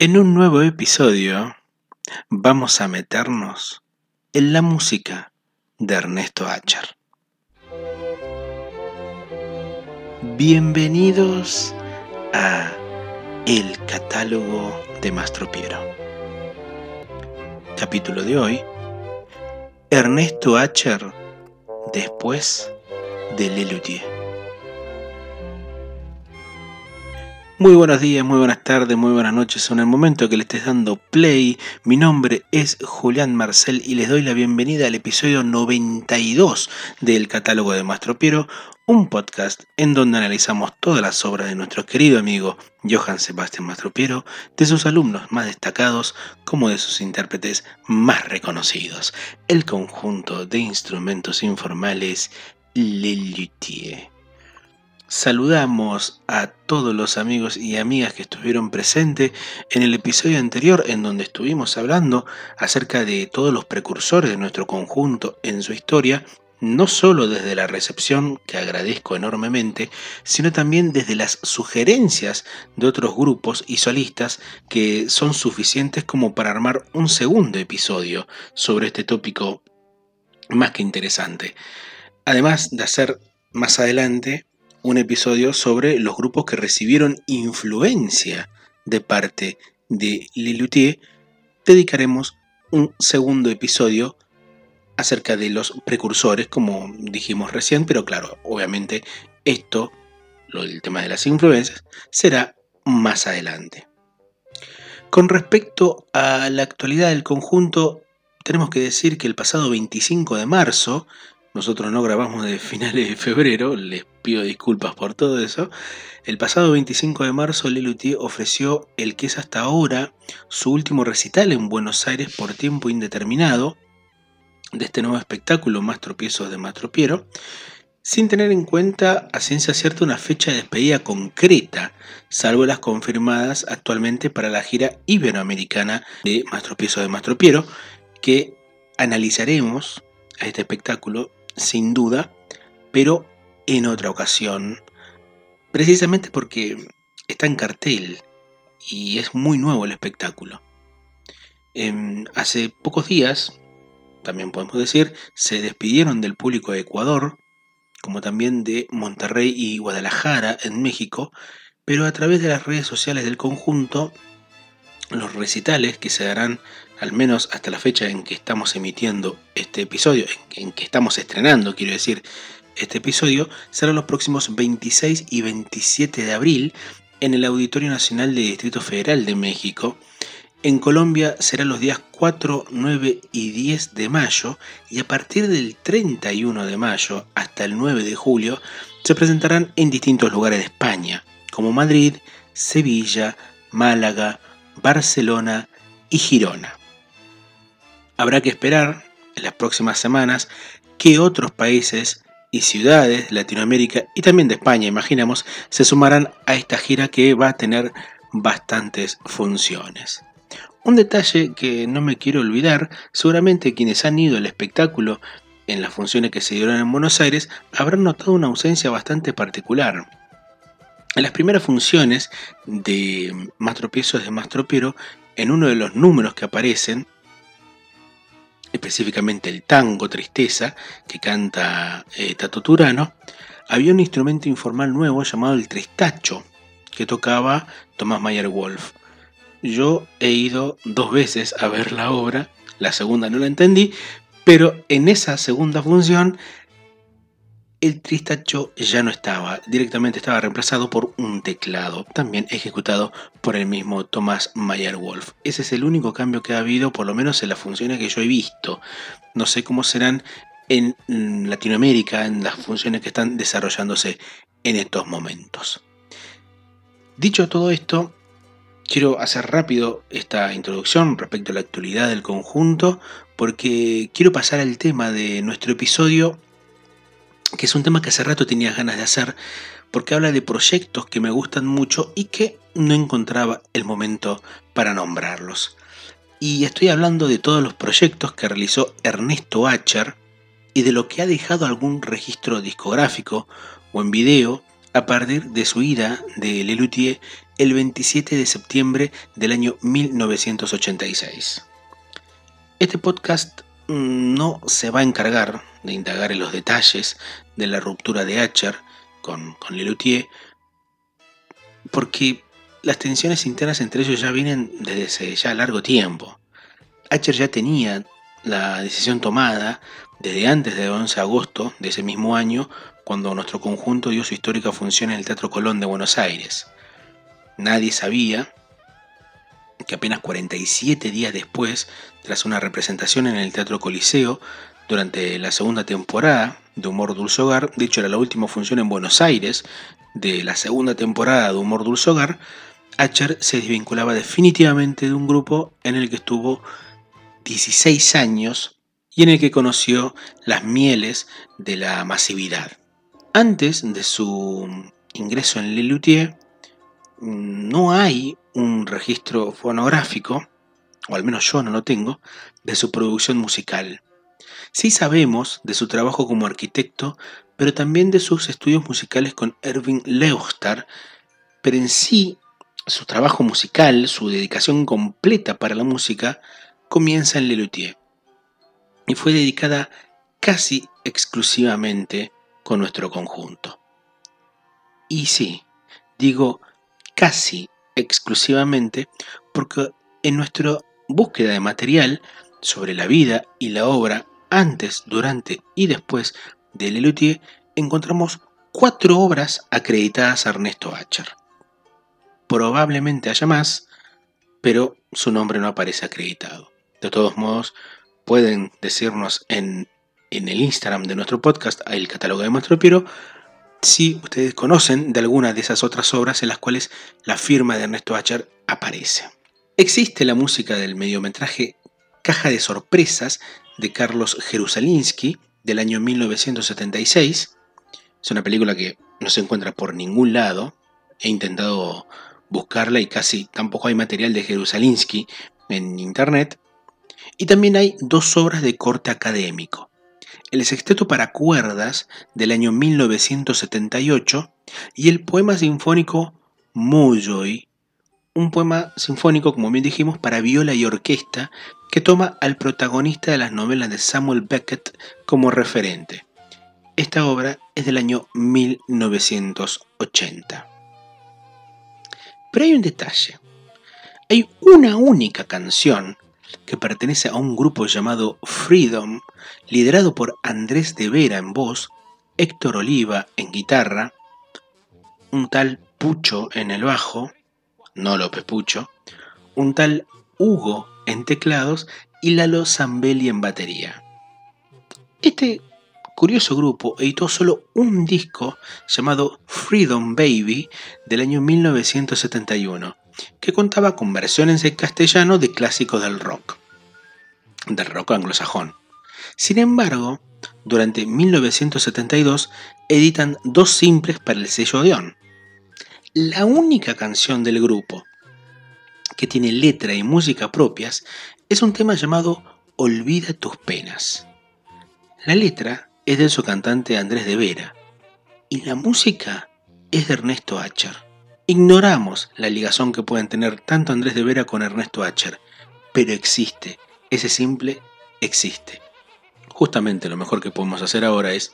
En un nuevo episodio vamos a meternos en la música de Ernesto Acher. Bienvenidos a El catálogo de Mastro Piero. Capítulo de hoy. Ernesto Acher después de Lelutier. Muy buenos días, muy buenas tardes, muy buenas noches. En el momento que le estés dando play, mi nombre es Julián Marcel y les doy la bienvenida al episodio 92 del catálogo de Mastro Piero, un podcast en donde analizamos todas las obras de nuestro querido amigo Johann Sebastian Mastropiero, de sus alumnos más destacados como de sus intérpretes más reconocidos, el conjunto de instrumentos informales Le Luthier. Saludamos a todos los amigos y amigas que estuvieron presentes en el episodio anterior en donde estuvimos hablando acerca de todos los precursores de nuestro conjunto en su historia, no solo desde la recepción, que agradezco enormemente, sino también desde las sugerencias de otros grupos y solistas que son suficientes como para armar un segundo episodio sobre este tópico más que interesante. Además de hacer más adelante un episodio sobre los grupos que recibieron influencia de parte de Lelutier, dedicaremos un segundo episodio acerca de los precursores, como dijimos recién, pero claro, obviamente esto, lo del tema de las influencias, será más adelante. Con respecto a la actualidad del conjunto, tenemos que decir que el pasado 25 de marzo nosotros no grabamos de finales de febrero, les pido disculpas por todo eso. El pasado 25 de marzo, Lelutier ofreció el que es hasta ahora su último recital en Buenos Aires por tiempo indeterminado de este nuevo espectáculo, Más tropiezos de Mastropiero, sin tener en cuenta a ciencia cierta una fecha de despedida concreta, salvo las confirmadas actualmente para la gira iberoamericana de Más de Mastropiero, que analizaremos a este espectáculo sin duda, pero en otra ocasión, precisamente porque está en cartel y es muy nuevo el espectáculo. Em, hace pocos días, también podemos decir, se despidieron del público de Ecuador, como también de Monterrey y Guadalajara en México, pero a través de las redes sociales del conjunto, los recitales que se darán al menos hasta la fecha en que estamos emitiendo este episodio, en, que estamos estrenando, quiero decir, este episodio, serán los próximos 26 y 27 de abril en el Auditorio Nacional del Distrito Federal de México. En Colombia serán los días 4, 9 y 10 de mayo y a partir del 31 de mayo hasta el 9 de julio se presentarán en distintos lugares de España, como Madrid, Sevilla, Málaga, Barcelona y Girona. Habrá que esperar en las próximas semanas que otros países y ciudades de Latinoamérica y también de España, imaginamos, se sumarán a esta gira que va a tener bastantes funciones. Un detalle que no me quiero olvidar, seguramente quienes han ido al espectáculo en las funciones que se dieron en Buenos Aires habrán notado una ausencia bastante particular. En las primeras funciones de Mastropiezos de Mastropiero, en uno de los números que aparecen, específicamente el tango Tristeza, que canta eh, Tato Turano, había un instrumento informal nuevo llamado el tristacho, que tocaba Tomás Mayer Wolf. Yo he ido dos veces a ver la obra, la segunda no la entendí, pero en esa segunda función el tristacho ya no estaba, directamente estaba reemplazado por un teclado, también ejecutado por el mismo Thomas Mayer Wolf. Ese es el único cambio que ha habido, por lo menos en las funciones que yo he visto. No sé cómo serán en Latinoamérica, en las funciones que están desarrollándose en estos momentos. Dicho todo esto, quiero hacer rápido esta introducción respecto a la actualidad del conjunto, porque quiero pasar al tema de nuestro episodio que es un tema que hace rato tenía ganas de hacer, porque habla de proyectos que me gustan mucho y que no encontraba el momento para nombrarlos. Y estoy hablando de todos los proyectos que realizó Ernesto Acher y de lo que ha dejado algún registro discográfico o en video a partir de su ida de Lelutier el 27 de septiembre del año 1986. Este podcast mm, no se va a encargar de indagar en los detalles de la ruptura de Acher con, con Lelutier, porque las tensiones internas entre ellos ya vienen desde hace ya largo tiempo. Acher ya tenía la decisión tomada desde antes del 11 de agosto de ese mismo año, cuando nuestro conjunto dio su histórica función en el Teatro Colón de Buenos Aires. Nadie sabía que apenas 47 días después, tras una representación en el Teatro Coliseo, durante la segunda temporada de Humor Dulce Hogar, de hecho era la última función en Buenos Aires de la segunda temporada de Humor Dulce Hogar, Acher se desvinculaba definitivamente de un grupo en el que estuvo 16 años y en el que conoció las mieles de la masividad. Antes de su ingreso en Lelutier, no hay un registro fonográfico, o al menos yo no lo tengo, de su producción musical. Sí sabemos de su trabajo como arquitecto, pero también de sus estudios musicales con Erwin Leostar, pero en sí su trabajo musical, su dedicación completa para la música, comienza en Lelutier y fue dedicada casi exclusivamente con nuestro conjunto. Y sí, digo casi exclusivamente porque en nuestra búsqueda de material sobre la vida y la obra antes, durante y después de Lelutier encontramos cuatro obras acreditadas a Ernesto Acher. Probablemente haya más, pero su nombre no aparece acreditado. De todos modos, pueden decirnos en, el Instagram de nuestro podcast, el catálogo de Maestro Piero, si ustedes conocen de alguna de esas otras obras en las cuales la firma de Ernesto Acher aparece. Existe la música del mediometraje Caja de Sorpresas de Carlos Jerusalinsky del año 1976. Es una película que no se encuentra por ningún lado. He intentado buscarla y casi tampoco hay material de Jerusalinsky en internet. Y también hay dos obras de corte académico. El sexteto para cuerdas del año 1978 y el poema sinfónico Mojoy, un poema sinfónico, como bien dijimos, para viola y orquesta que toma al protagonista de las novelas de Samuel Beckett como referente. Esta obra es del año 1980. Pero hay un detalle. Hay una única canción que pertenece a un grupo llamado Freedom, liderado por Andrés de Vera en voz, Héctor Oliva en guitarra, un tal Pucho en el bajo, no López Pucho, un tal Hugo en teclados y Lalo Zambelli en batería. Este curioso grupo editó solo un disco llamado Freedom Baby del año 1971 que contaba con versiones en castellano de clásicos del rock, del rock anglosajón. Sin embargo, durante 1972 editan dos simples para el sello Odeon. La única canción del grupo que tiene letra y música propias es un tema llamado Olvida tus penas. La letra es de su cantante Andrés de Vera y la música es de Ernesto Acher. Ignoramos la ligación que pueden tener tanto Andrés de Vera con Ernesto Acher, pero existe, ese simple existe. Justamente lo mejor que podemos hacer ahora es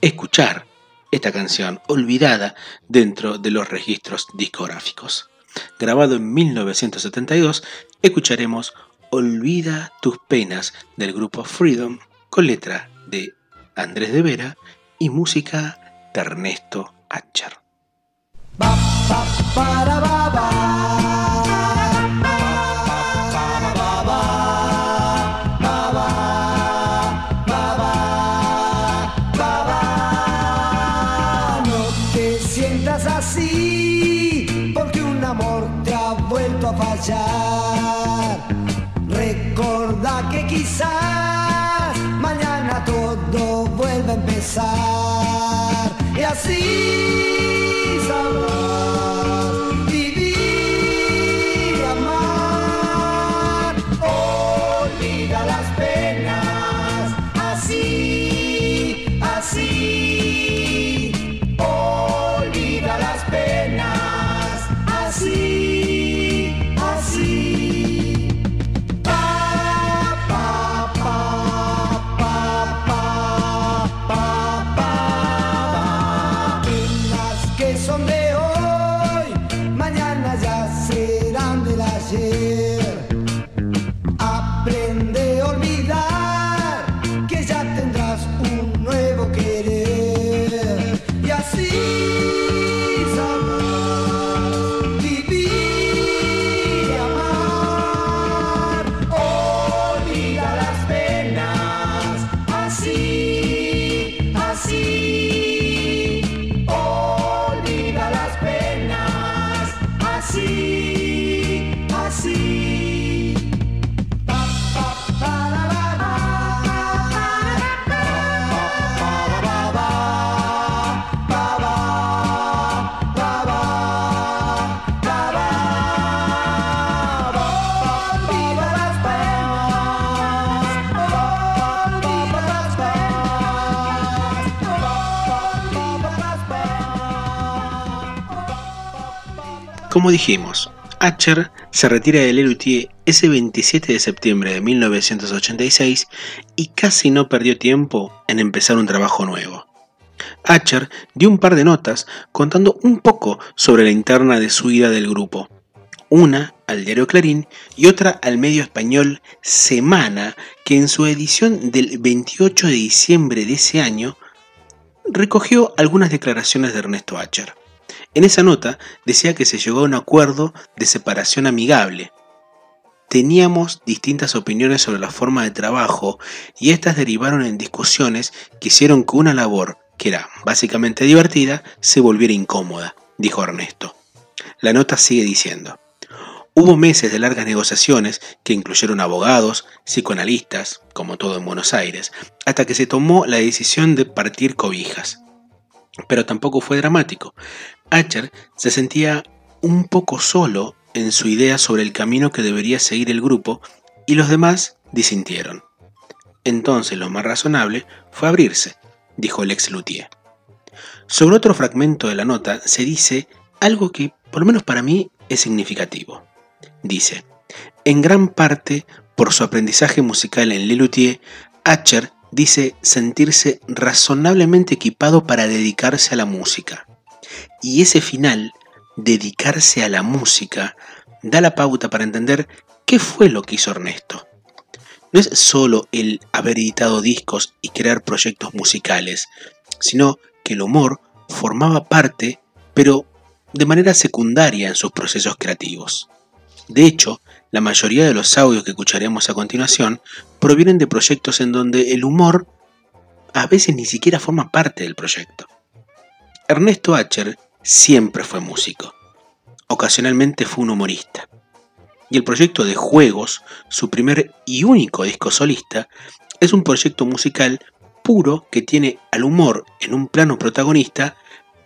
escuchar esta canción olvidada dentro de los registros discográficos. Grabado en 1972, escucharemos Olvida tus penas del grupo Freedom con letra de Andrés de Vera y música de Ernesto Acher. side. Como dijimos, Acher se retira de Lelutier ese 27 de septiembre de 1986 y casi no perdió tiempo en empezar un trabajo nuevo. Acher dio un par de notas contando un poco sobre la interna de su ida del grupo. Una al diario Clarín y otra al medio español Semana, que en su edición del 28 de diciembre de ese año recogió algunas declaraciones de Ernesto Acher. En esa nota decía que se llegó a un acuerdo de separación amigable. Teníamos distintas opiniones sobre la forma de trabajo y estas derivaron en discusiones que hicieron que una labor, que era básicamente divertida, se volviera incómoda, dijo Ernesto. La nota sigue diciendo, Hubo meses de largas negociaciones que incluyeron abogados, psicoanalistas, como todo en Buenos Aires, hasta que se tomó la decisión de partir cobijas. Pero tampoco fue dramático. Acher se sentía un poco solo en su idea sobre el camino que debería seguir el grupo y los demás disintieron. Entonces lo más razonable fue abrirse, dijo el ex luthier. Sobre otro fragmento de la nota se dice algo que, por lo menos para mí, es significativo. Dice, en gran parte por su aprendizaje musical en Lelutier, Acher dice sentirse razonablemente equipado para dedicarse a la música. Y ese final, dedicarse a la música, da la pauta para entender qué fue lo que hizo Ernesto. No es solo el haber editado discos y crear proyectos musicales, sino que el humor formaba parte, pero de manera secundaria en sus procesos creativos. De hecho, la mayoría de los audios que escucharemos a continuación provienen de proyectos en donde el humor a veces ni siquiera forma parte del proyecto. Ernesto Acher siempre fue músico. Ocasionalmente fue un humorista. Y el proyecto de Juegos, su primer y único disco solista, es un proyecto musical puro que tiene al humor en un plano protagonista,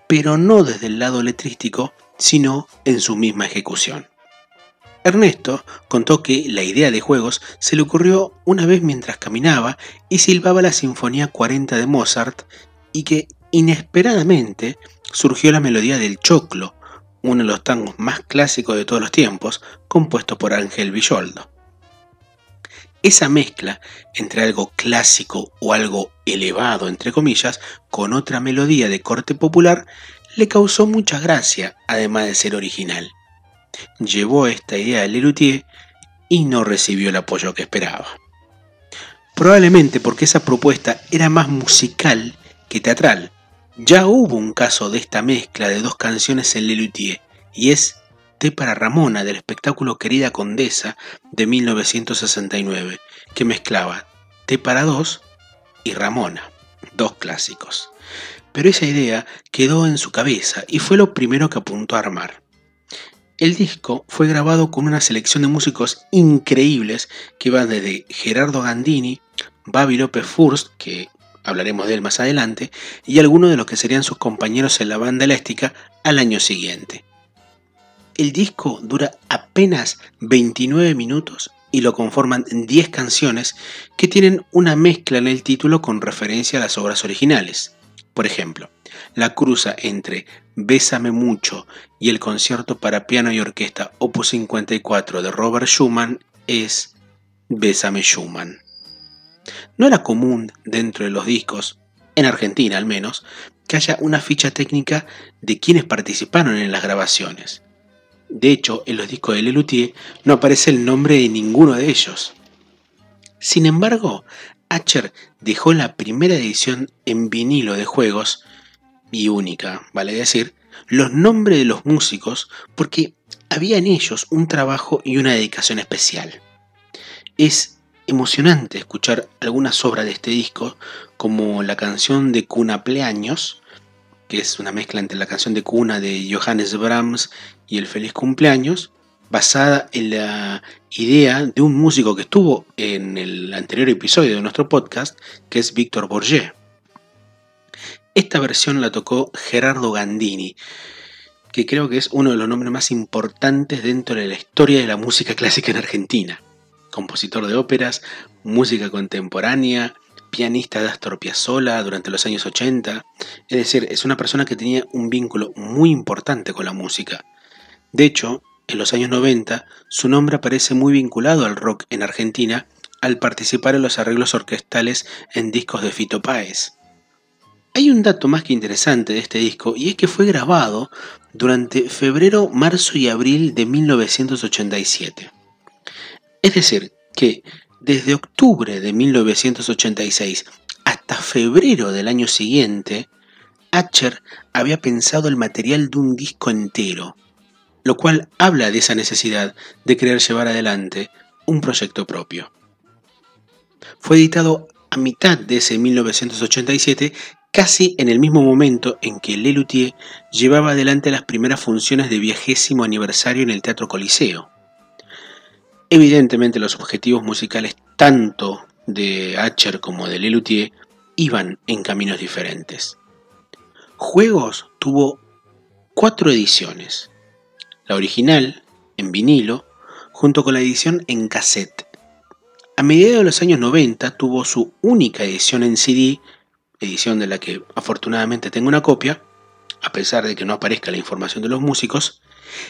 pero no desde el lado letrístico, sino en su misma ejecución. Ernesto contó que la idea de juegos se le ocurrió una vez mientras caminaba y silbaba la Sinfonía 40 de Mozart y que inesperadamente surgió la melodía del choclo, uno de los tangos más clásicos de todos los tiempos, compuesto por Ángel Villoldo. Esa mezcla entre algo clásico o algo elevado, entre comillas, con otra melodía de corte popular, le causó mucha gracia, además de ser original llevó esta idea a Lelutier y no recibió el apoyo que esperaba. Probablemente porque esa propuesta era más musical que teatral. Ya hubo un caso de esta mezcla de dos canciones en Lelutier, y es Té para Ramona del espectáculo Querida Condesa de 1969, que mezclaba Té para dos y Ramona, dos clásicos. Pero esa idea quedó en su cabeza y fue lo primero que apuntó a armar. El disco fue grabado con una selección de músicos increíbles que van desde Gerardo Gandini, Babi López Furst, que hablaremos de él más adelante, y algunos de los que serían sus compañeros en la banda elástica al año siguiente. El disco dura apenas 29 minutos y lo conforman 10 canciones que tienen una mezcla en el título con referencia a las obras originales. Por ejemplo, la cruza entre Bésame mucho y el concierto para piano y orquesta Opus 54 de Robert Schumann es Bésame Schumann. No era común dentro de los discos, en Argentina al menos, que haya una ficha técnica de quienes participaron en las grabaciones. De hecho, en los discos de Lelutier no aparece el nombre de ninguno de ellos. Sin embargo, Acher dejó la primera edición en vinilo de juegos, y única, vale decir, los nombres de los músicos porque había en ellos un trabajo y una dedicación especial. Es emocionante escuchar algunas obras de este disco, como la canción de Cuna Pleaños, que es una mezcla entre la canción de cuna de Johannes Brahms y el Feliz Cumpleaños, basada en la idea de un músico que estuvo en el anterior episodio de nuestro podcast, que es Víctor Borget. Esta versión la tocó Gerardo Gandini, que creo que es uno de los nombres más importantes dentro de la historia de la música clásica en Argentina. Compositor de óperas, música contemporánea, pianista de Astor Piazzolla durante los años 80, es decir, es una persona que tenía un vínculo muy importante con la música. De hecho, en los años 90, su nombre aparece muy vinculado al rock en Argentina al participar en los arreglos orquestales en discos de Fito Páez. Hay un dato más que interesante de este disco y es que fue grabado durante febrero, marzo y abril de 1987. Es decir, que desde octubre de 1986 hasta febrero del año siguiente, Acher había pensado el material de un disco entero, lo cual habla de esa necesidad de querer llevar adelante un proyecto propio. Fue editado a mitad de ese 1987, casi en el mismo momento en que Lelutier llevaba adelante las primeras funciones de viagésimo aniversario en el Teatro Coliseo. Evidentemente los objetivos musicales tanto de Acher como de Lelutier iban en caminos diferentes. Juegos tuvo cuatro ediciones. La original, en vinilo, junto con la edición en cassette. A mediados de los años 90 tuvo su única edición en CD, edición de la que afortunadamente tengo una copia, a pesar de que no aparezca la información de los músicos,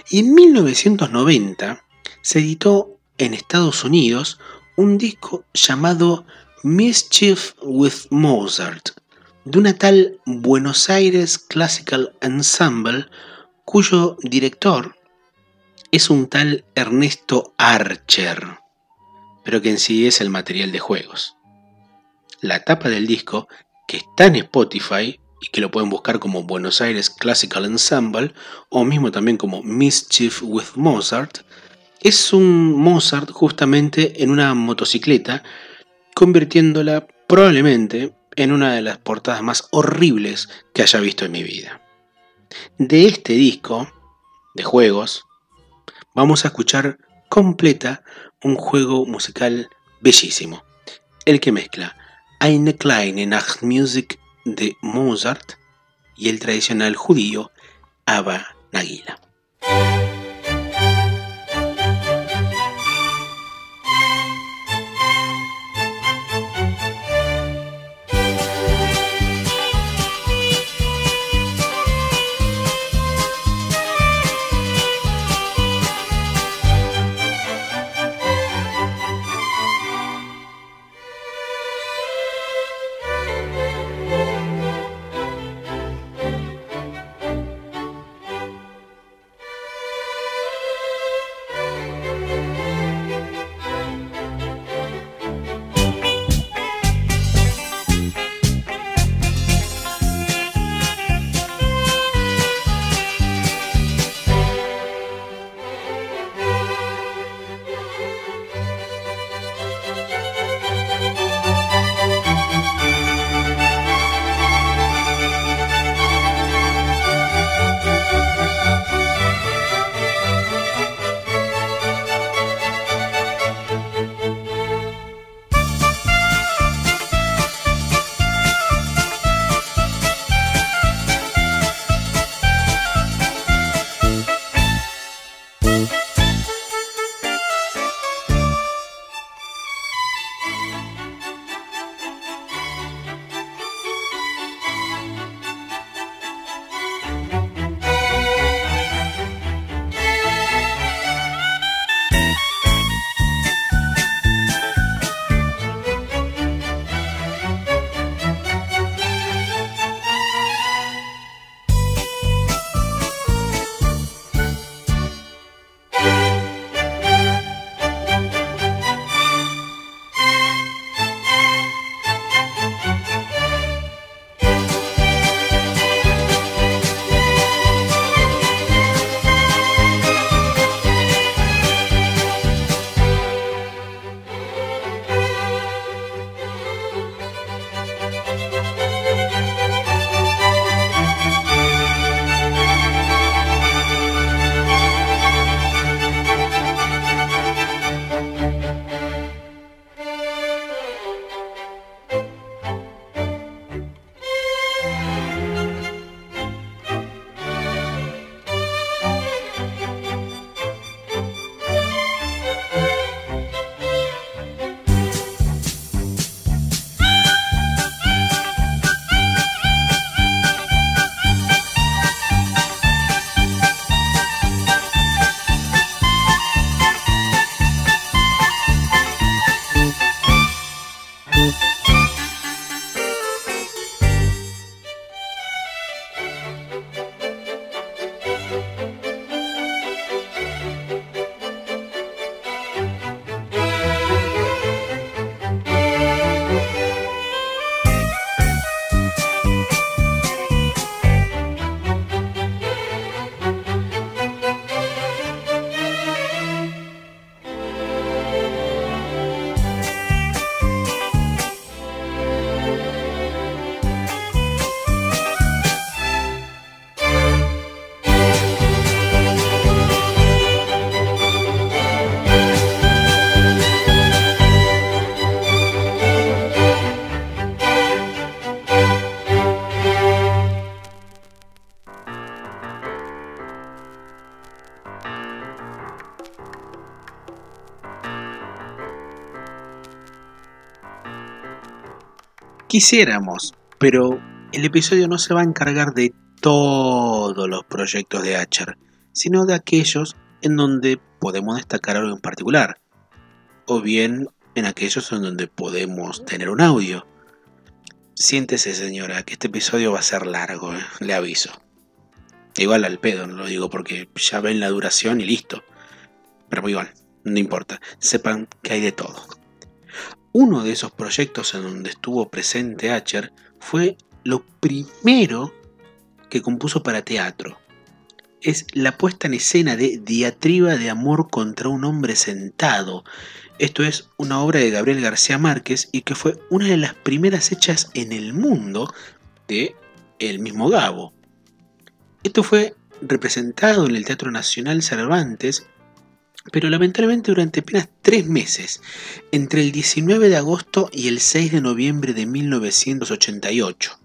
y en 1990 se editó en Estados Unidos un disco llamado Mischief with Mozart, de una tal Buenos Aires Classical Ensemble, cuyo director es un tal Ernesto Archer, pero que en sí es el material de juegos. La tapa del disco, que está en Spotify y que lo pueden buscar como Buenos Aires Classical Ensemble o mismo también como Mischief with Mozart, es un Mozart justamente en una motocicleta, convirtiéndola probablemente en una de las portadas más horribles que haya visto en mi vida. De este disco de juegos, vamos a escuchar completa un juego musical bellísimo, el que mezcla Eine kleine Nachtmusik de Mozart y el tradicional judío Abba Nagila. Quisiéramos, pero el episodio no se va a encargar de todos los proyectos de Acher, sino de aquellos en donde podemos destacar algo en particular, o bien en aquellos en donde podemos tener un audio. Siéntese señora, que este episodio va a ser largo, ¿eh? le aviso. Igual al pedo, no lo digo porque ya ven la duración y listo. Pero igual, no importa, sepan que hay de todo. Uno de esos proyectos en donde estuvo presente Acher fue lo primero que compuso para teatro. Es la puesta en escena de Diatriba de Amor contra un hombre sentado. Esto es una obra de Gabriel García Márquez y que fue una de las primeras hechas en el mundo de el mismo Gabo. Esto fue representado en el Teatro Nacional Cervantes, pero lamentablemente durante apenas tres meses, entre el 19 de agosto y el 6 de noviembre de 1988.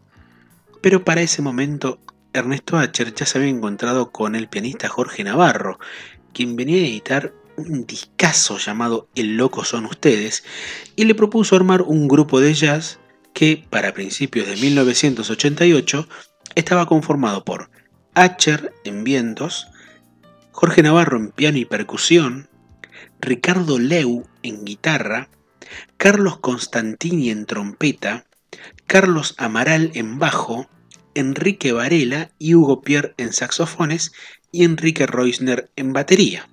Pero para ese momento, Ernesto Acher ya se había encontrado con el pianista Jorge Navarro, quien venía a editar un discazo llamado El Loco Son Ustedes, y le propuso armar un grupo de jazz que, para principios de 1988, estaba conformado por Acher en vientos, Jorge Navarro en piano y percusión, Ricardo Leu en guitarra, Carlos Constantini en trompeta, Carlos Amaral en bajo, Enrique Varela y Hugo Pierre en saxofones y Enrique Reusner en batería.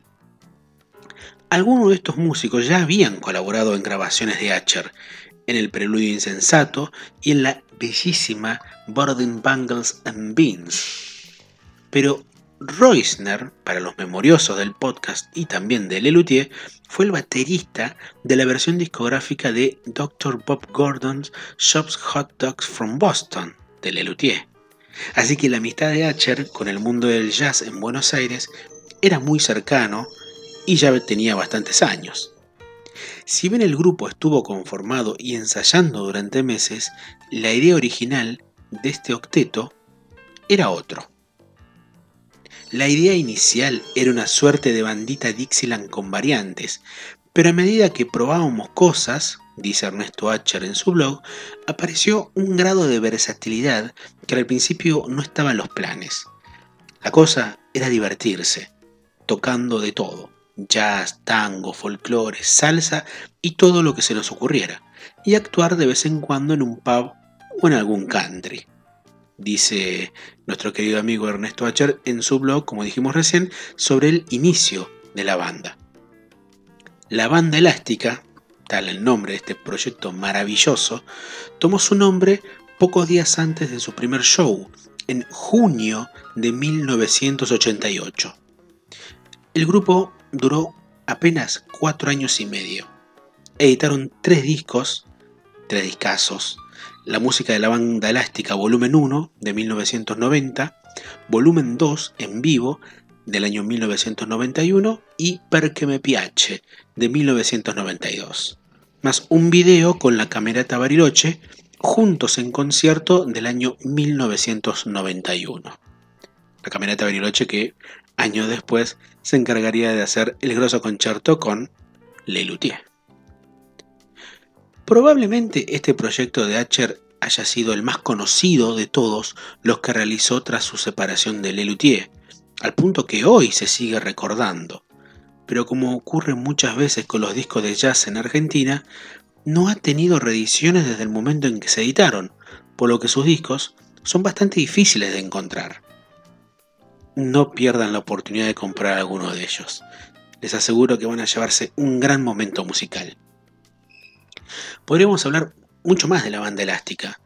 Algunos de estos músicos ya habían colaborado en grabaciones de Acher, en el Preludio Insensato y en la bellísima Boarding Bangles and Beans. Pero Reusner, para los memoriosos del podcast y también de Lelutier, fue el baterista de la versión discográfica de Dr. Bob Gordon's Shops Hot Dogs from Boston de Lelutier. Así que la amistad de Acher con el mundo del jazz en Buenos Aires era muy cercano y ya tenía bastantes años. Si bien el grupo estuvo conformado y ensayando durante meses, la idea original de este octeto era otro. La idea inicial era una suerte de bandita Dixieland con variantes, pero a medida que probábamos cosas, dice Ernesto Acher en su blog, apareció un grado de versatilidad que al principio no estaba en los planes. La cosa era divertirse, tocando de todo, jazz, tango, folclore, salsa y todo lo que se nos ocurriera, y actuar de vez en cuando en un pub o en algún country dice nuestro querido amigo Ernesto Acher en su blog, como dijimos recién, sobre el inicio de la banda. La banda elástica, tal el nombre de este proyecto maravilloso, tomó su nombre pocos días antes de su primer show, en junio de 1988. El grupo duró apenas cuatro años y medio. Editaron tres discos, tres discazos, la música de la banda elástica volumen 1 de 1990, volumen 2 en vivo del año 1991 y Perché me piace de 1992, más un video con la Camerata Bariloche juntos en concierto del año 1991. La Camerata Bariloche que años después se encargaría de hacer el grosso concierto con Lelutier. Probablemente este proyecto de Acher haya sido el más conocido de todos los que realizó tras su separación de Lelutier, al punto que hoy se sigue recordando. Pero como ocurre muchas veces con los discos de jazz en Argentina, no ha tenido reediciones desde el momento en que se editaron, por lo que sus discos son bastante difíciles de encontrar. No pierdan la oportunidad de comprar alguno de ellos. Les aseguro que van a llevarse un gran momento musical. Podríamos hablar mucho más de la banda elástica,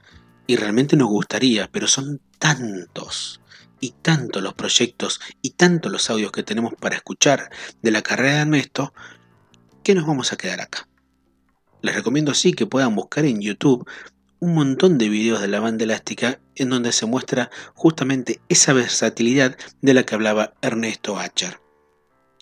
y realmente nos gustaría, pero son tantos y tantos los proyectos y tantos los audios que tenemos para escuchar de la carrera de Ernesto, que nos vamos a quedar acá. Les recomiendo sí que puedan buscar en YouTube un montón de videos de la banda elástica en donde se muestra justamente esa versatilidad de la que hablaba Ernesto Acher.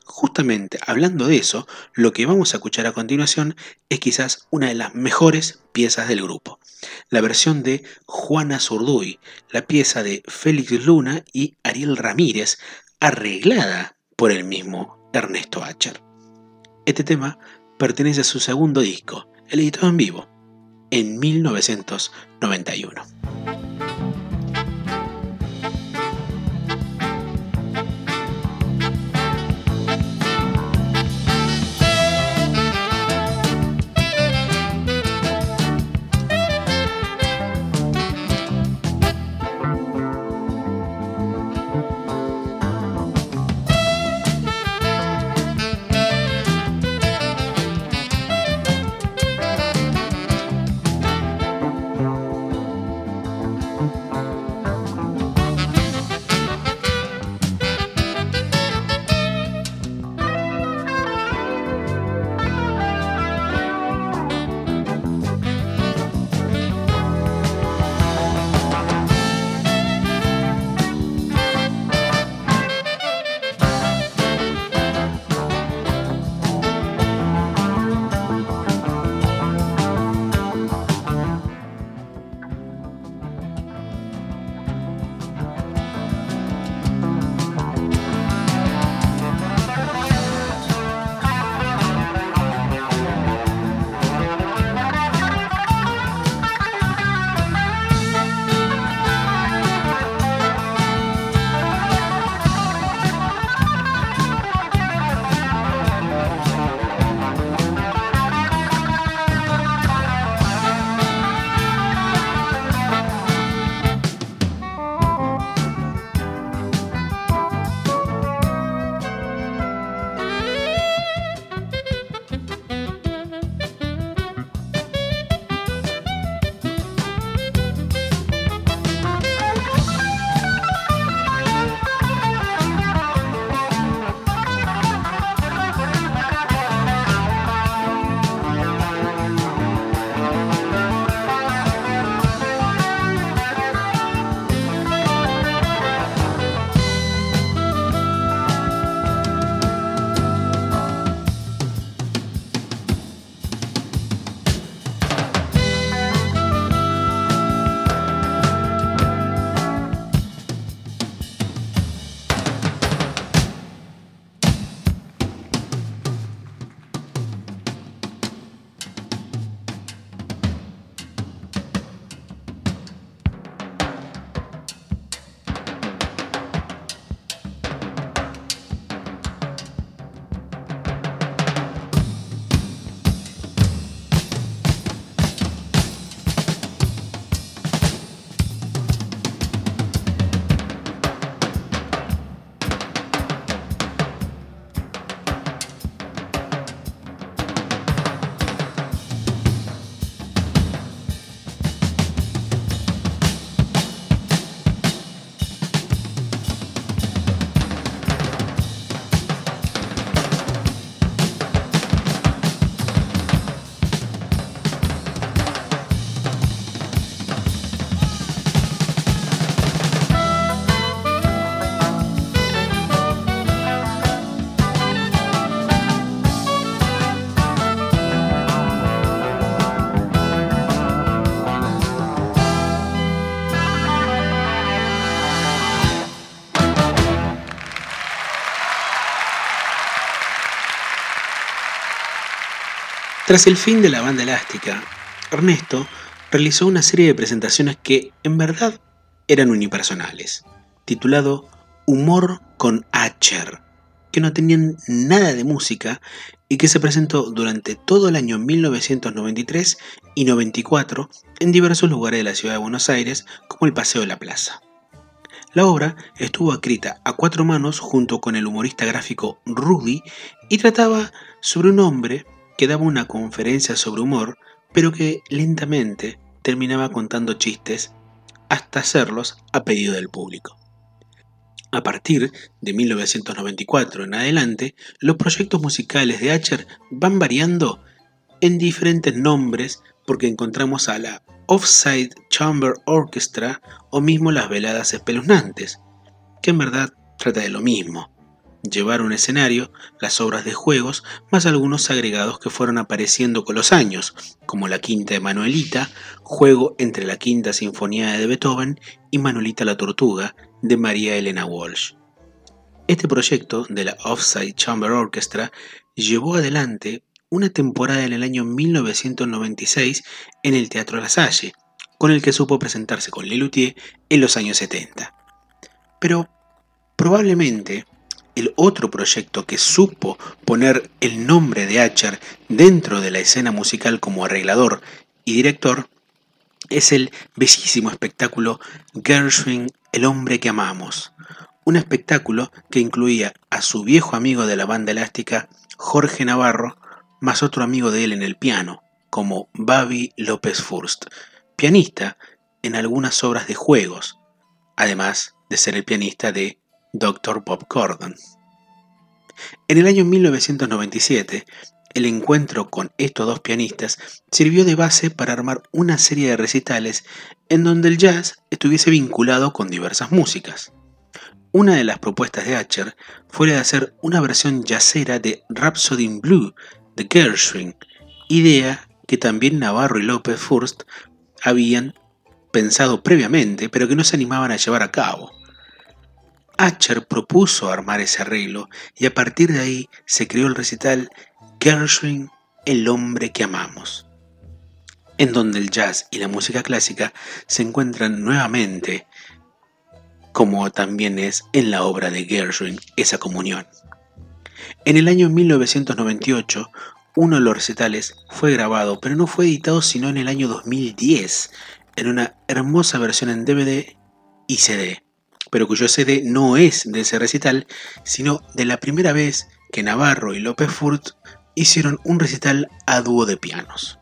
Justamente hablando de eso, lo que vamos a escuchar a continuación es quizás una de las mejores piezas del grupo, la versión de Juana Zurduy, la pieza de Félix Luna y Ariel Ramírez, arreglada por el mismo Ernesto Acher. Este tema pertenece a su segundo disco, el editado en vivo, en 1991. Tras el fin de la banda elástica, Ernesto realizó una serie de presentaciones que en verdad eran unipersonales, titulado Humor con Acher, que no tenían nada de música y que se presentó durante todo el año 1993 y 94 en diversos lugares de la ciudad de Buenos Aires, como el Paseo de la Plaza. La obra estuvo escrita a cuatro manos junto con el humorista gráfico Rudy y trataba sobre un hombre que daba una conferencia sobre humor, pero que lentamente terminaba contando chistes hasta hacerlos a pedido del público. A partir de 1994 en adelante, los proyectos musicales de Acher van variando en diferentes nombres porque encontramos a la Offside Chamber Orchestra o mismo las veladas espeluznantes, que en verdad trata de lo mismo, llevar un escenario, las obras de juegos, más algunos agregados que fueron apareciendo con los años, como la Quinta de Manuelita, juego entre la Quinta Sinfonía de Beethoven y Manuelita la Tortuga de María Elena Walsh. Este proyecto de la Offside Chamber Orchestra llevó adelante una temporada en el año 1996 en el Teatro La Salle, con el que supo presentarse con Lelutier en los años 70. Pero probablemente el otro proyecto que supo poner el nombre de Acher dentro de la escena musical como arreglador y director es el bellísimo espectáculo Gershwin, el hombre que amamos. Un espectáculo que incluía a su viejo amigo de la banda elástica, Jorge Navarro, más otro amigo de él en el piano, como Babi López Furst, pianista en algunas obras de juegos, además de ser el pianista de Dr. Bob Gordon. En el año 1997, el encuentro con estos dos pianistas sirvió de base para armar una serie de recitales en donde el jazz estuviese vinculado con diversas músicas. Una de las propuestas de Acher fue la de hacer una versión jazzera de Rhapsody in Blue de Gershwin, idea que también Navarro y López Furst habían pensado previamente, pero que no se animaban a llevar a cabo. Acher propuso armar ese arreglo y a partir de ahí se creó el recital Gershwin, el hombre que amamos, en donde el jazz y la música clásica se encuentran nuevamente, como también es en la obra de Gershwin esa comunión. En el año 1998, uno de los recitales fue grabado, pero no fue editado sino en el año 2010, en una hermosa versión en DVD y CD pero cuyo CD no es de ese recital, sino de la primera vez que Navarro y López Furt hicieron un recital a dúo de pianos.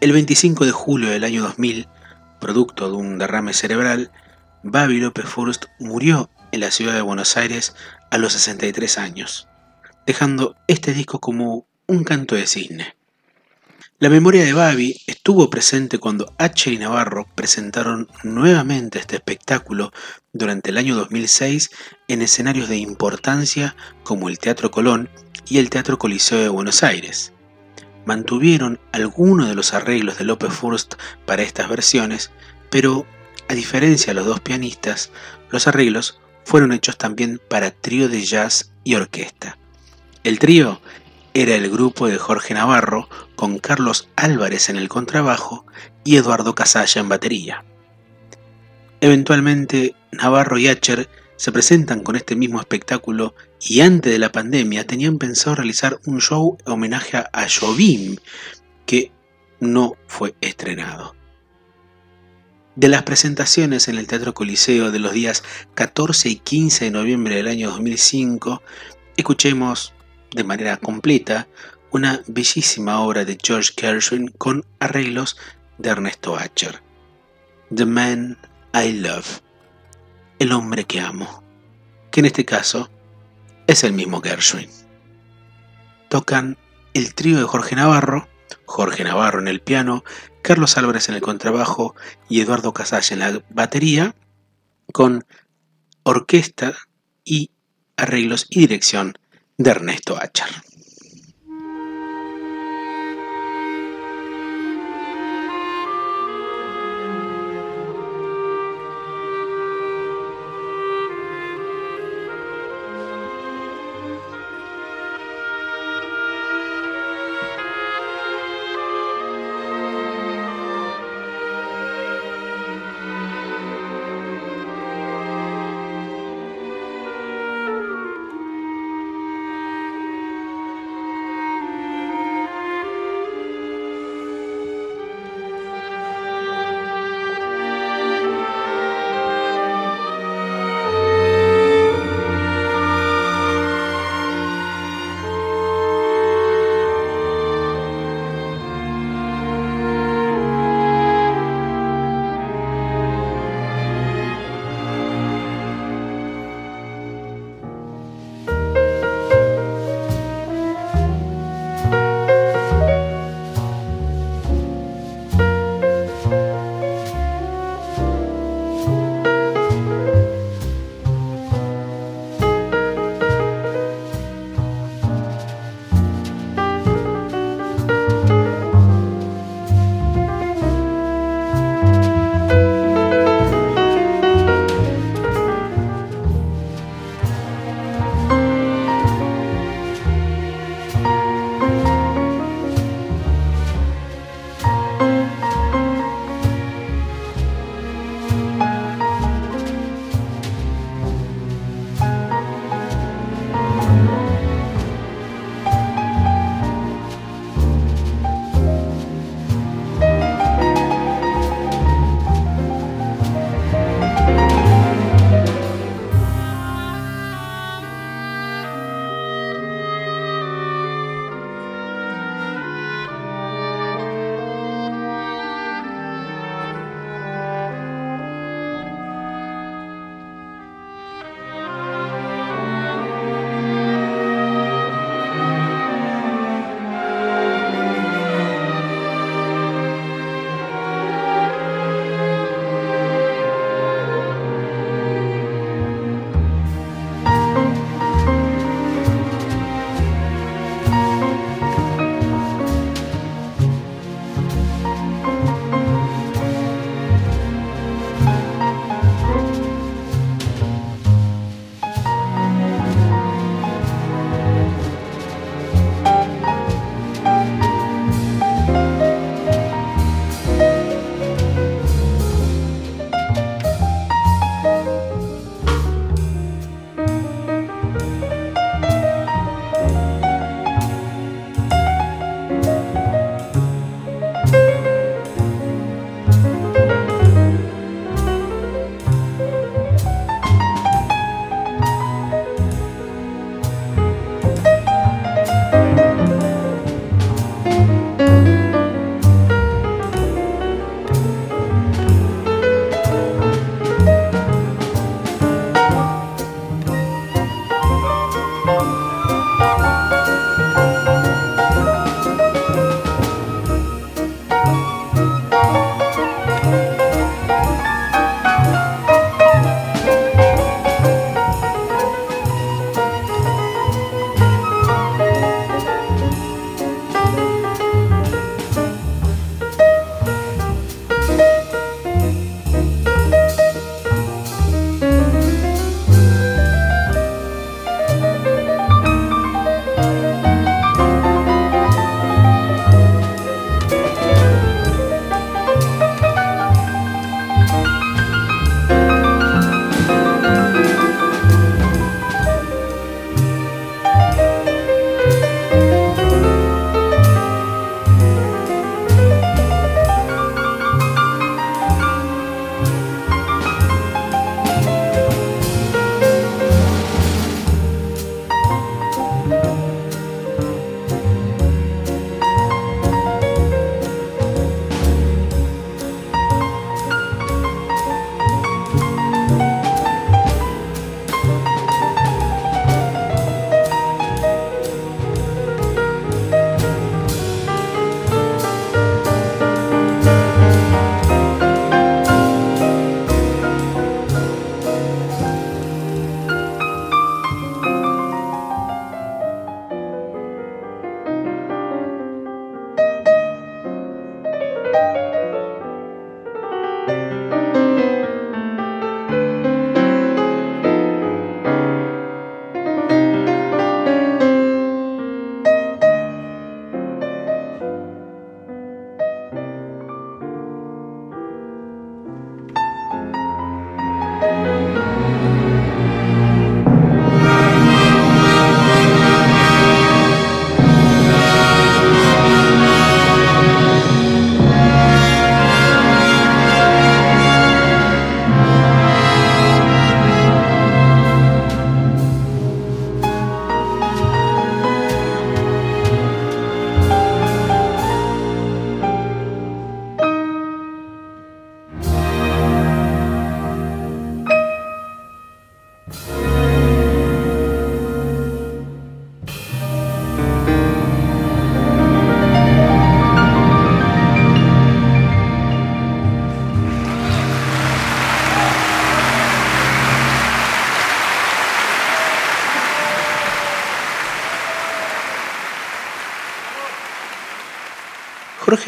El 25 de julio del año 2000, producto de un derrame cerebral, Babi López Furst murió en la ciudad de Buenos Aires a los 63 años, dejando este disco como un canto de cisne. La memoria de Babi estuvo presente cuando H y Navarro presentaron nuevamente este espectáculo durante el año 2006 en escenarios de importancia como el Teatro Colón y el Teatro Coliseo de Buenos Aires. Mantuvieron algunos de los arreglos de López Furst para estas versiones, pero a diferencia de los dos pianistas, los arreglos fueron hechos también para trío de jazz y orquesta. El trío era el grupo de Jorge Navarro con Carlos Álvarez en el contrabajo y Eduardo Casalla en batería. Eventualmente, Navarro y Acher se presentan con este mismo espectáculo y antes de la pandemia tenían pensado realizar un show en homenaje a Jobim, que no fue estrenado. De las presentaciones en el Teatro Coliseo de los días 14 y 15 de noviembre del año 2005, escuchemos de manera completa una bellísima obra de George Gershwin con arreglos de Ernesto Acher. The Man I Love, el hombre que amo, que en este caso es el mismo Gershwin. Tocan el trío de Jorge Navarro, Jorge Navarro en el piano, Carlos Álvarez en el contrabajo y Eduardo Casalla en la batería, con orquesta y arreglos y dirección de Ernesto Achar.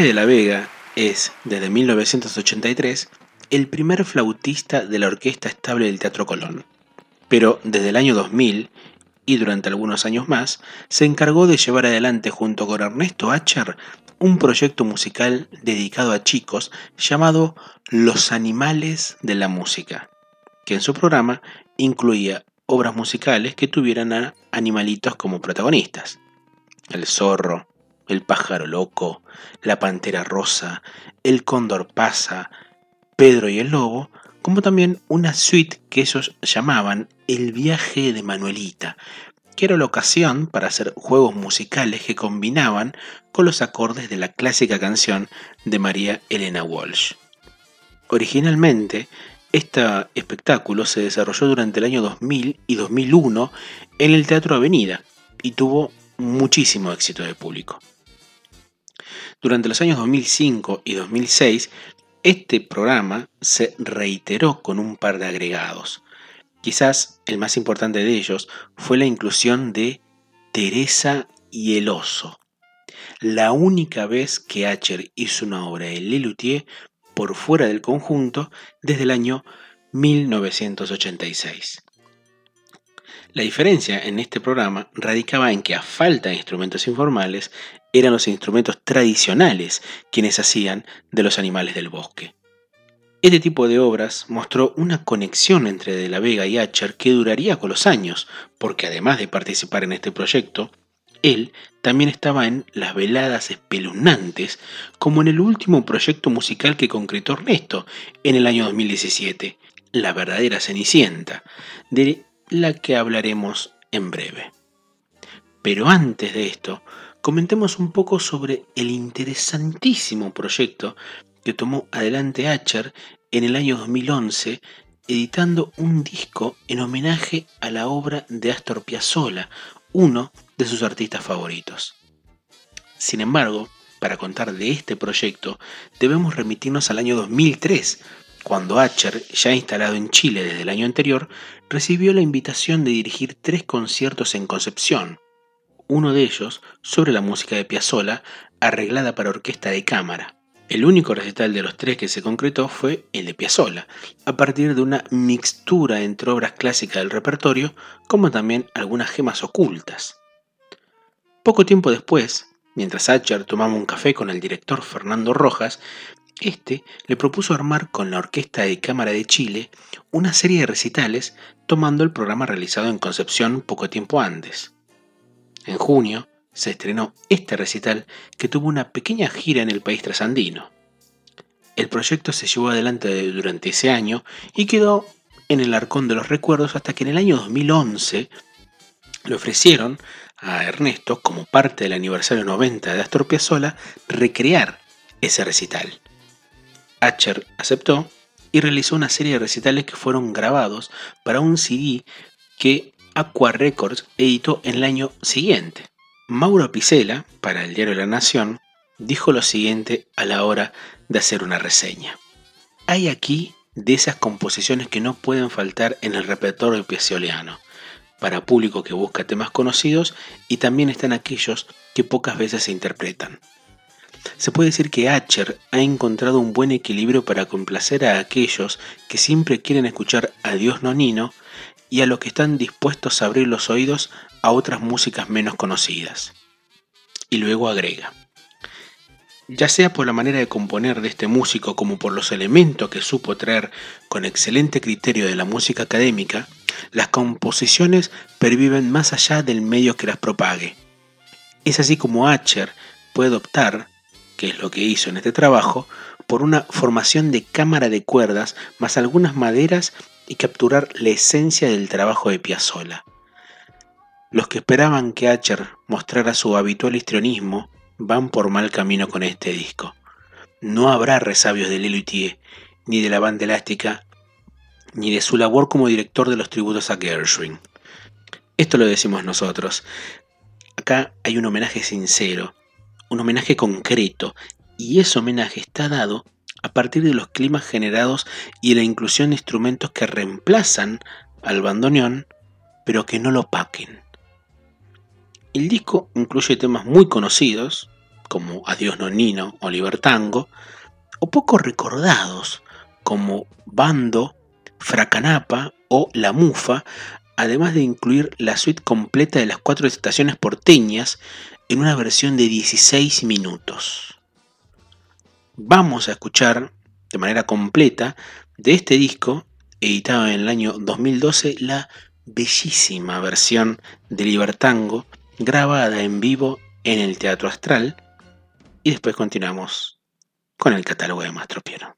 De la Vega es, desde 1983, el primer flautista de la Orquesta Estable del Teatro Colón. Pero desde el año 2000 y durante algunos años más, se encargó de llevar adelante junto con Ernesto Acher un proyecto musical dedicado a chicos llamado Los Animales de la Música, que en su programa incluía obras musicales que tuvieran a animalitos como protagonistas. El zorro, el pájaro loco, la pantera rosa, el cóndor pasa, Pedro y el lobo, como también una suite que ellos llamaban El viaje de Manuelita, que era la ocasión para hacer juegos musicales que combinaban con los acordes de la clásica canción de María Elena Walsh. Originalmente, este espectáculo se desarrolló durante el año 2000 y 2001 en el Teatro Avenida y tuvo muchísimo éxito de público. Durante los años 2005 y 2006, este programa se reiteró con un par de agregados. Quizás el más importante de ellos fue la inclusión de Teresa y el oso, la única vez que Acher hizo una obra de Lelutier por fuera del conjunto desde el año 1986. La diferencia en este programa radicaba en que a falta de instrumentos informales eran los instrumentos tradicionales quienes hacían de los animales del bosque. Este tipo de obras mostró una conexión entre De la Vega y Acher que duraría con los años, porque además de participar en este proyecto, él también estaba en Las Veladas Espeluznantes, como en el último proyecto musical que concretó Ernesto en el año 2017, La verdadera Cenicienta, de la que hablaremos en breve. Pero antes de esto, comentemos un poco sobre el interesantísimo proyecto que tomó adelante Acher en el año 2011, editando un disco en homenaje a la obra de Astor Piazzolla, uno de sus artistas favoritos. Sin embargo, para contar de este proyecto, debemos remitirnos al año 2003, cuando Acher, ya instalado en Chile desde el año anterior, recibió la invitación de dirigir tres conciertos en Concepción, uno de ellos sobre la música de Piazzolla arreglada para orquesta de cámara. El único recital de los tres que se concretó fue el de Piazzolla, a partir de una mixtura entre obras clásicas del repertorio, como también algunas gemas ocultas. Poco tiempo después, mientras Acher tomaba un café con el director Fernando Rojas, este le propuso armar con la Orquesta de Cámara de Chile una serie de recitales tomando el programa realizado en Concepción poco tiempo antes. En junio se estrenó este recital que tuvo una pequeña gira en el país trasandino. El proyecto se llevó adelante durante ese año y quedó en el arcón de los recuerdos hasta que en el año 2011 le ofrecieron a Ernesto, como parte del aniversario 90 de Astor Piazzolla, recrear ese recital. Acher aceptó y realizó una serie de recitales que fueron grabados para un CD que Aqua Records editó en el año siguiente. Mauro Picela, para el diario La Nación, dijo lo siguiente a la hora de hacer una reseña. Hay aquí de esas composiciones que no pueden faltar en el repertorio piazzoleano, para público que busca temas conocidos y también están aquellos que pocas veces se interpretan. Se puede decir que Acher ha encontrado un buen equilibrio para complacer a aquellos que siempre quieren escuchar a Dios Nonino y a los que están dispuestos a abrir los oídos a otras músicas menos conocidas. Y luego agrega, ya sea por la manera de componer de este músico como por los elementos que supo traer con excelente criterio de la música académica, las composiciones perviven más allá del medio que las propague. Es así como Acher puede optar, que es lo que hizo en este trabajo, por una formación de cámara de cuerdas más algunas maderas y capturar la esencia del trabajo de Piazzolla. Los que esperaban que Acher mostrara su habitual histrionismo van por mal camino con este disco. No habrá resabios de Lilo ni de la banda elástica, ni de su labor como director de los tributos a Gershwin. Esto lo decimos nosotros. Acá hay un homenaje sincero, un homenaje concreto, y ese homenaje está dado a partir de los climas generados y la inclusión de instrumentos que reemplazan al bandoneón, pero que no lo paquen. El disco incluye temas muy conocidos, como Adiós Nonino o Libertango, o poco recordados, como Bando, Fracanapa o La Mufa, además de incluir la suite completa de las cuatro estaciones porteñas en una versión de 16 minutos vamos a escuchar de manera completa de este disco, editado en el año 2012, la bellísima versión de Libertango, grabada en vivo en el Teatro Astral, y después continuamos con el catálogo de Mastro Piero.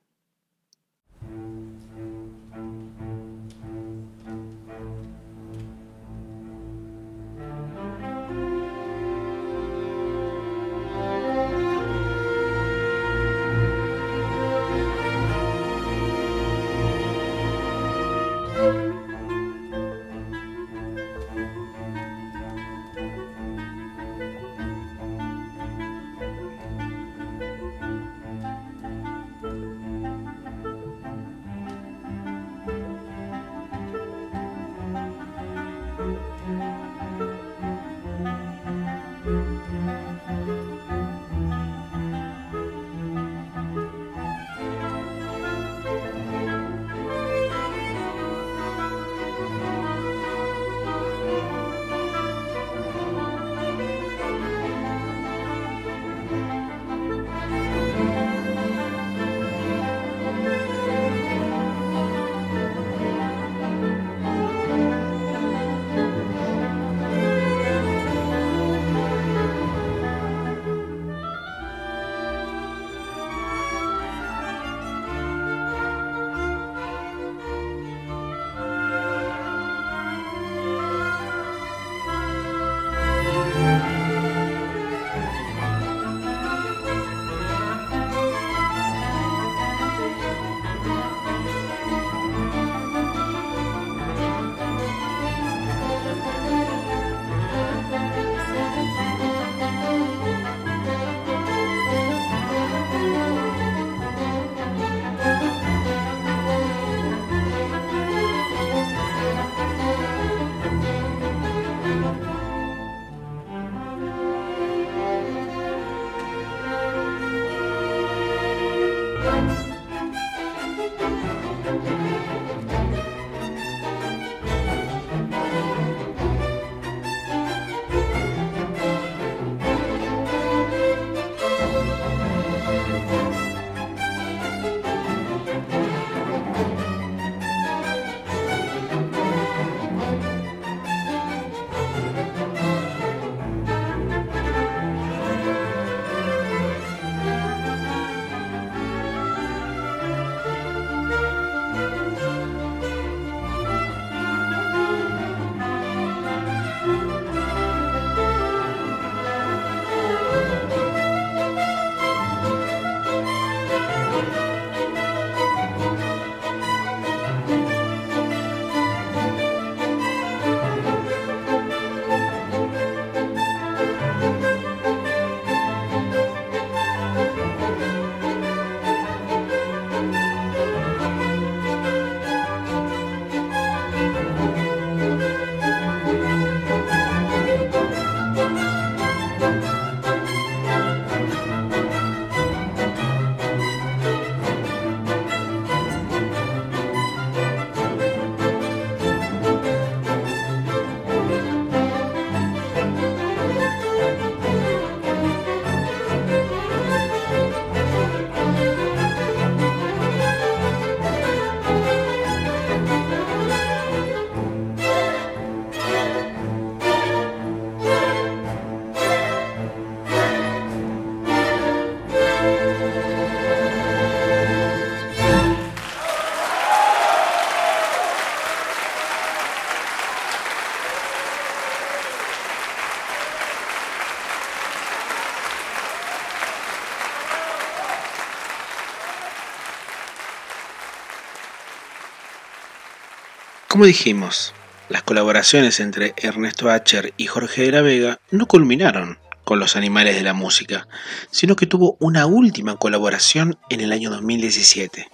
Como dijimos, las colaboraciones entre Ernesto Acher y Jorge de la Vega no culminaron con los animales de la música, sino que tuvo una última colaboración en el año 2017.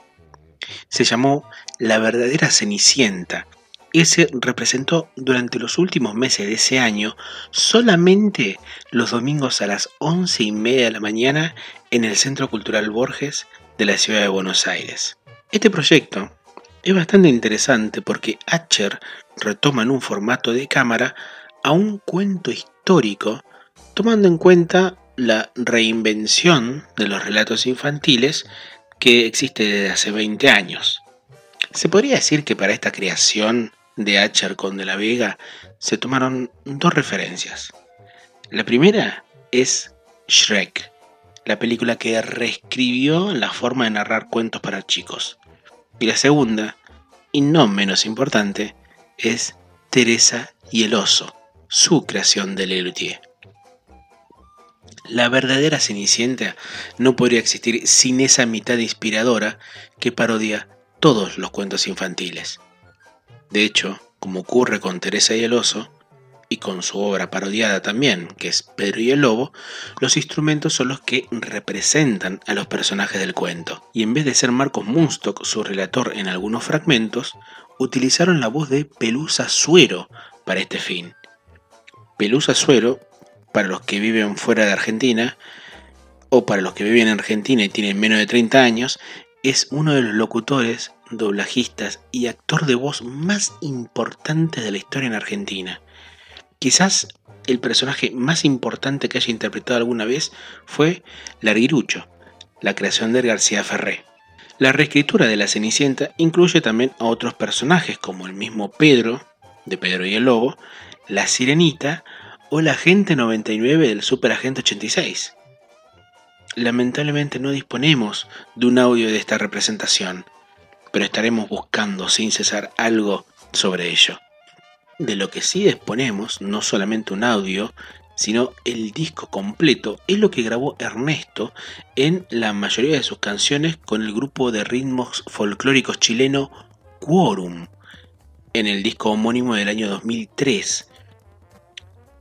Se llamó La verdadera Cenicienta. Ese representó durante los últimos meses de ese año solamente los domingos a las once y media de la mañana en el Centro Cultural Borges de la ciudad de Buenos Aires. Este proyecto es bastante interesante porque Acher retoma en un formato de cámara a un cuento histórico tomando en cuenta la reinvención de los relatos infantiles que existe desde hace 20 años. Se podría decir que para esta creación de Acher con de la Vega se tomaron dos referencias. La primera es Shrek, la película que reescribió la forma de narrar cuentos para chicos. Y la segunda, y no menos importante, es Teresa y el oso, su creación de Lelutier. La verdadera Cenicienta no podría existir sin esa mitad inspiradora que parodia todos los cuentos infantiles. De hecho, como ocurre con Teresa y el oso, y con su obra parodiada también, que es Pedro y el Lobo, los instrumentos son los que representan a los personajes del cuento. Y en vez de ser Marcos Munstock su relator en algunos fragmentos, utilizaron la voz de Pelusa Suero para este fin. Pelusa Suero para los que viven fuera de Argentina o para los que viven en Argentina y tienen menos de 30 años, es uno de los locutores, doblajistas y actor de voz más importantes de la historia en Argentina. Quizás el personaje más importante que haya interpretado alguna vez fue Larguirucho, la creación de García Ferré. La reescritura de La Cenicienta incluye también a otros personajes como el mismo Pedro, de Pedro y el Lobo, la Sirenita o la Agente 99 del Super Agente 86. Lamentablemente no disponemos de un audio de esta representación, pero estaremos buscando sin cesar algo sobre ello. De lo que sí disponemos, no solamente un audio, sino el disco completo, es lo que grabó Ernesto en la mayoría de sus canciones con el grupo de ritmos folclóricos chileno Quorum, en el disco homónimo del año 2003,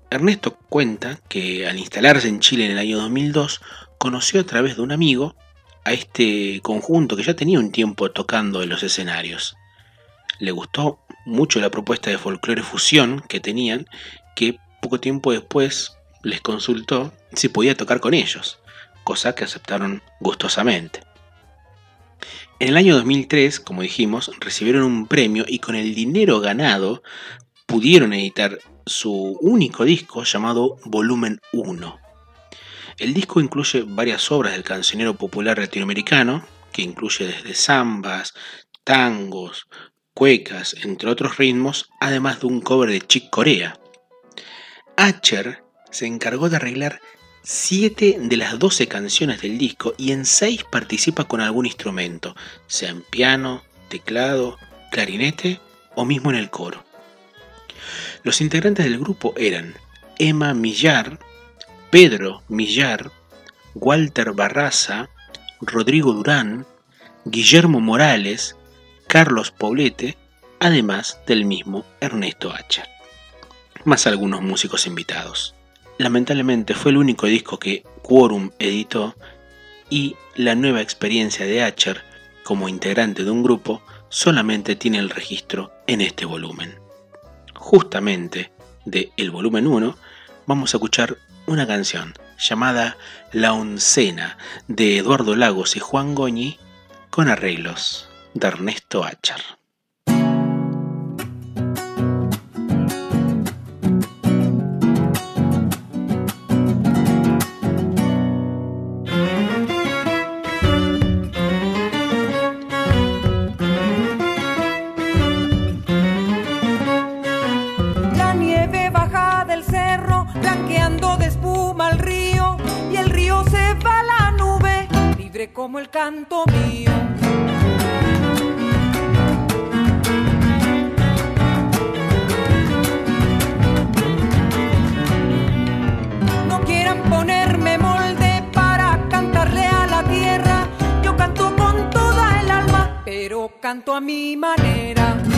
Ernesto cuenta que al instalarse en Chile en el año 2002, conoció a través de un amigo a este conjunto que ya tenía un tiempo tocando en los escenarios. Le gustó mucho la propuesta de folclore fusión que tenían, que poco tiempo después les consultó si podía tocar con ellos, cosa que aceptaron gustosamente. En el año 2003, como dijimos, recibieron un premio y con el dinero ganado pudieron editar su único disco llamado Volumen 1. El disco incluye varias obras del cancionero popular latinoamericano, que incluye desde zambas, tangos, cuecas, entre otros ritmos, además de un cover de Chick Corea. Acher se encargó de arreglar 7 de las 12 canciones del disco y en 6 participa con algún instrumento, sea en piano, teclado, clarinete o mismo en el coro. Los integrantes del grupo eran Emma Millar, Pedro Millar, Walter Barraza, Rodrigo Durán, Guillermo Morales, Carlos Poblete, además del mismo Ernesto Hacha, más algunos músicos invitados. Lamentablemente fue el único disco que Quorum editó y la nueva experiencia de Acher como integrante de un grupo solamente tiene el registro en este volumen justamente de el volumen 1, vamos a escuchar una canción llamada La Oncena de Eduardo Lagos y Juan Goñi con arreglos de Ernesto Achar. como el canto mío. Canto a mi manera.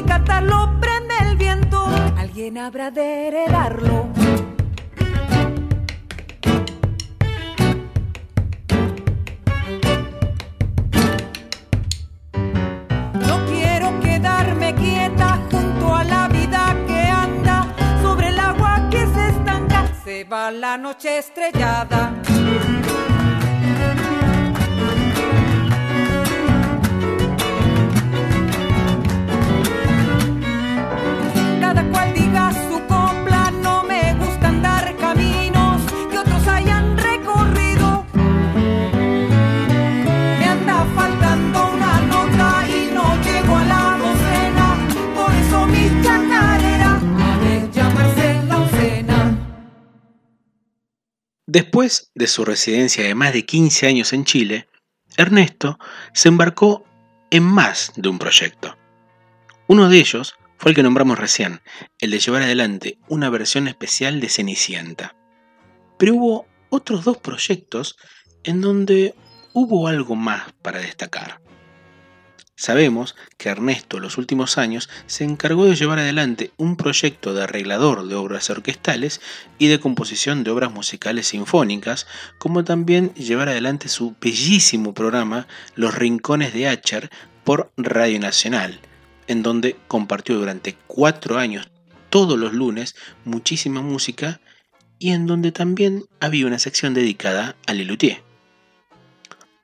Ni cantarlo prende el viento. Alguien habrá de heredarlo. No quiero quedarme quieta junto a la vida que anda sobre el agua que se estanca. Se va la noche estrellada. Después de su residencia de más de 15 años en Chile, Ernesto se embarcó en más de un proyecto. Uno de ellos fue el que nombramos recién, el de llevar adelante una versión especial de Cenicienta. Pero hubo otros dos proyectos en donde hubo algo más para destacar. Sabemos que Ernesto en los últimos años se encargó de llevar adelante un proyecto de arreglador de obras orquestales y de composición de obras musicales sinfónicas, como también llevar adelante su bellísimo programa Los Rincones de Acher por Radio Nacional, en donde compartió durante cuatro años todos los lunes muchísima música y en donde también había una sección dedicada a Lelutier.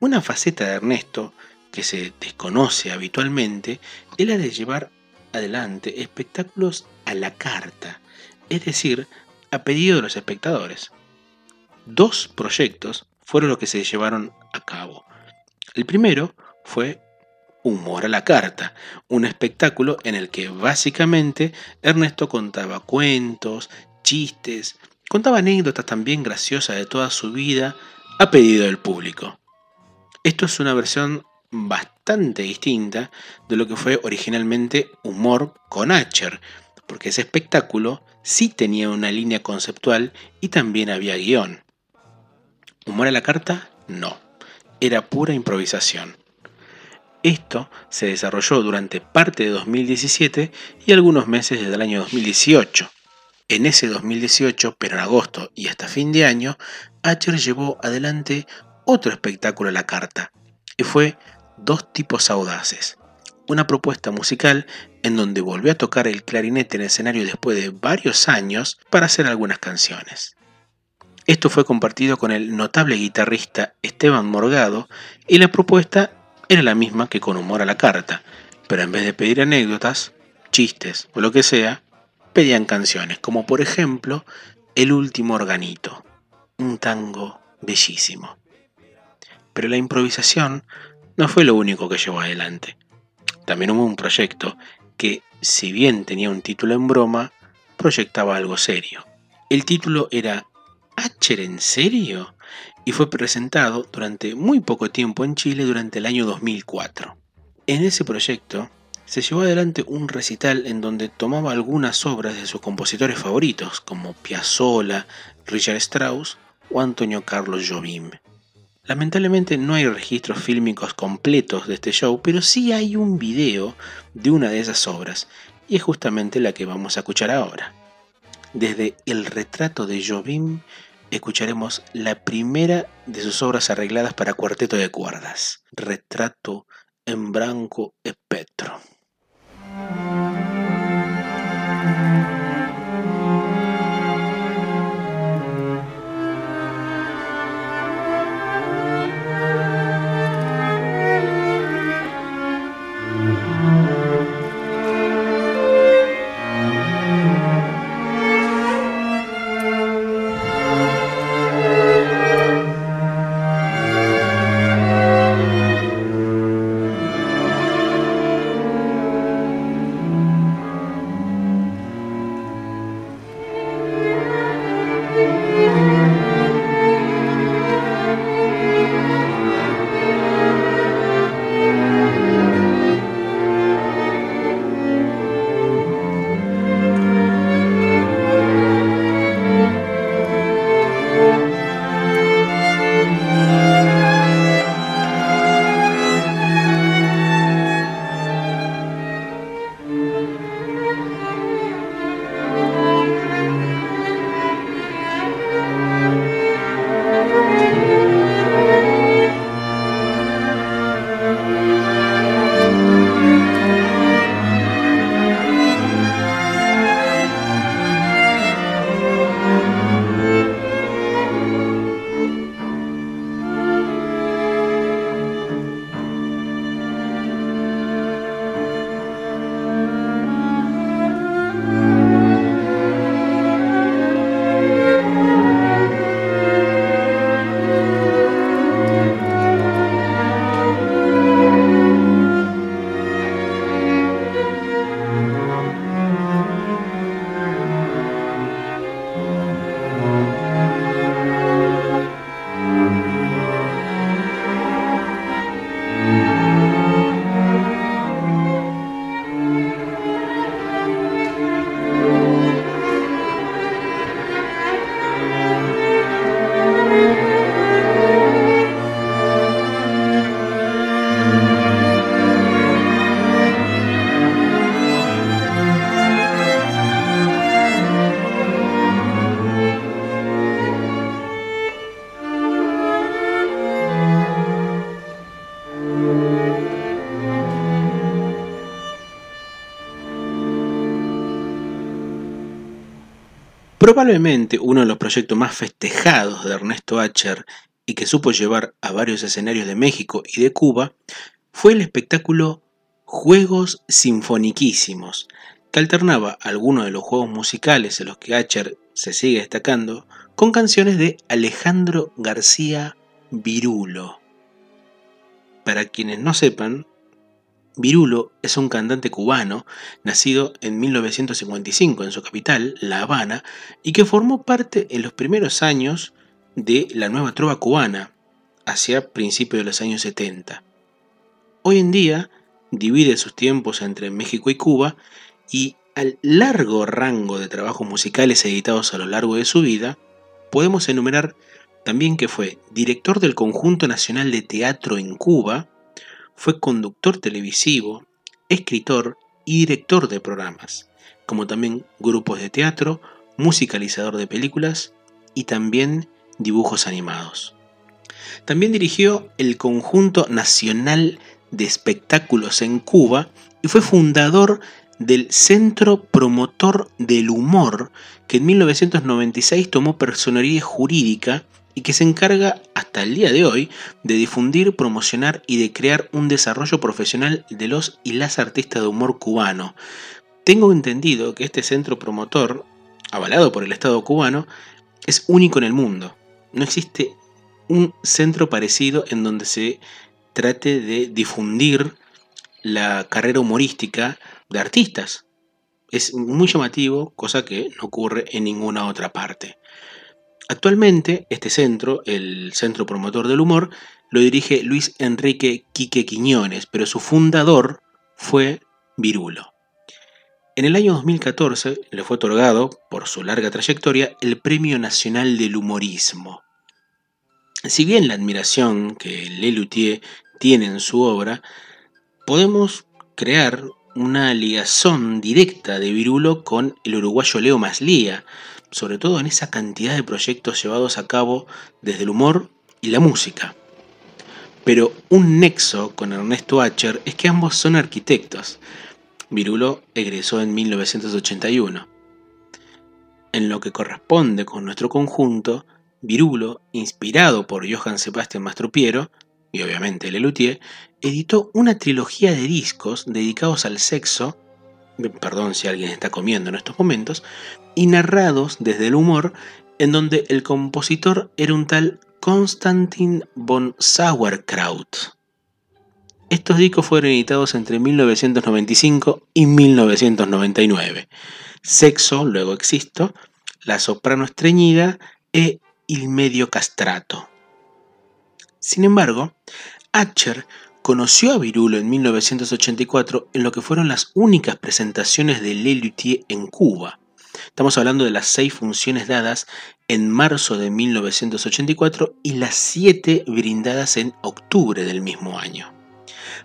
Una faceta de Ernesto que se desconoce habitualmente es la de llevar adelante espectáculos a la carta, es decir, a pedido de los espectadores. Dos proyectos fueron los que se llevaron a cabo. El primero fue Humor a la Carta, un espectáculo en el que básicamente Ernesto contaba cuentos, chistes, contaba anécdotas también graciosas de toda su vida a pedido del público. Esto es una versión bastante distinta de lo que fue originalmente Humor con Acher, porque ese espectáculo sí tenía una línea conceptual y también había guion. Humor a la carta, no, era pura improvisación. Esto se desarrolló durante parte de 2017 y algunos meses desde el año 2018. En ese 2018, pero en agosto y hasta fin de año, Acher llevó adelante otro espectáculo a la carta, y fue Dos tipos audaces, una propuesta musical en donde volvió a tocar el clarinete en el escenario después de varios años para hacer algunas canciones. Esto fue compartido con el notable guitarrista Esteban Morgado y la propuesta era la misma que con humor a la carta, pero en vez de pedir anécdotas, chistes o lo que sea, pedían canciones, como por ejemplo El último organito, un tango bellísimo. Pero la improvisación no fue lo único que llevó adelante. También hubo un proyecto que, si bien tenía un título en broma, proyectaba algo serio. El título era ¿Acher en serio? y fue presentado durante muy poco tiempo en Chile durante el año 2004. En ese proyecto se llevó adelante un recital en donde tomaba algunas obras de sus compositores favoritos, como Piazzolla, Richard Strauss o Antonio Carlos Jobim. Lamentablemente no hay registros fílmicos completos de este show, pero sí hay un video de una de esas obras, y es justamente la que vamos a escuchar ahora. Desde El retrato de Jobim escucharemos la primera de sus obras arregladas para cuarteto de cuerdas, Retrato en Branco Espectro. Probablemente uno de los proyectos más festejados de Ernesto Acher y que supo llevar a varios escenarios de México y de Cuba fue el espectáculo Juegos Sinfoniquísimos, que alternaba algunos de los juegos musicales en los que Acher se sigue destacando con canciones de Alejandro García Virulo. Para quienes no sepan, Virulo es un cantante cubano nacido en 1955 en su capital, La Habana, y que formó parte en los primeros años de la nueva trova cubana, hacia principios de los años 70. Hoy en día divide sus tiempos entre México y Cuba y al largo rango de trabajos musicales editados a lo largo de su vida, podemos enumerar también que fue director del Conjunto Nacional de Teatro en Cuba, fue conductor televisivo, escritor y director de programas, como también grupos de teatro, musicalizador de películas y también dibujos animados. También dirigió el Conjunto Nacional de Espectáculos en Cuba y fue fundador del Centro Promotor del Humor, que en 1996 tomó personería jurídica y que se encarga hasta el día de hoy de difundir, promocionar y de crear un desarrollo profesional de los y las artistas de humor cubano. Tengo entendido que este centro promotor, avalado por el Estado cubano, es único en el mundo. No existe un centro parecido en donde se trate de difundir la carrera humorística de artistas. Es muy llamativo, cosa que no ocurre en ninguna otra parte. Actualmente, este centro, el Centro Promotor del Humor, lo dirige Luis Enrique Quique Quiñones, pero su fundador fue Virulo. En el año 2014 le fue otorgado, por su larga trayectoria, el Premio Nacional del Humorismo. Si bien la admiración que Lelutier tiene en su obra, podemos crear una ligación directa de Virulo con el uruguayo Leo Maslía, sobre todo en esa cantidad de proyectos llevados a cabo desde el humor y la música. Pero un nexo con Ernesto Acher es que ambos son arquitectos. Virulo egresó en 1981. En lo que corresponde con nuestro conjunto, Virulo, inspirado por Johann Sebastian Mastropiero, y obviamente Lelutier, editó una trilogía de discos dedicados al sexo, perdón si alguien está comiendo en estos momentos, y narrados desde el humor, en donde el compositor era un tal Konstantin von Sauerkraut. Estos discos fueron editados entre 1995 y 1999. Sexo, luego existo, La soprano estreñida e Il medio castrato. Sin embargo, Acher conoció a Virulo en 1984 en lo que fueron las únicas presentaciones de Lelutier en Cuba. Estamos hablando de las seis funciones dadas en marzo de 1984 y las siete brindadas en octubre del mismo año.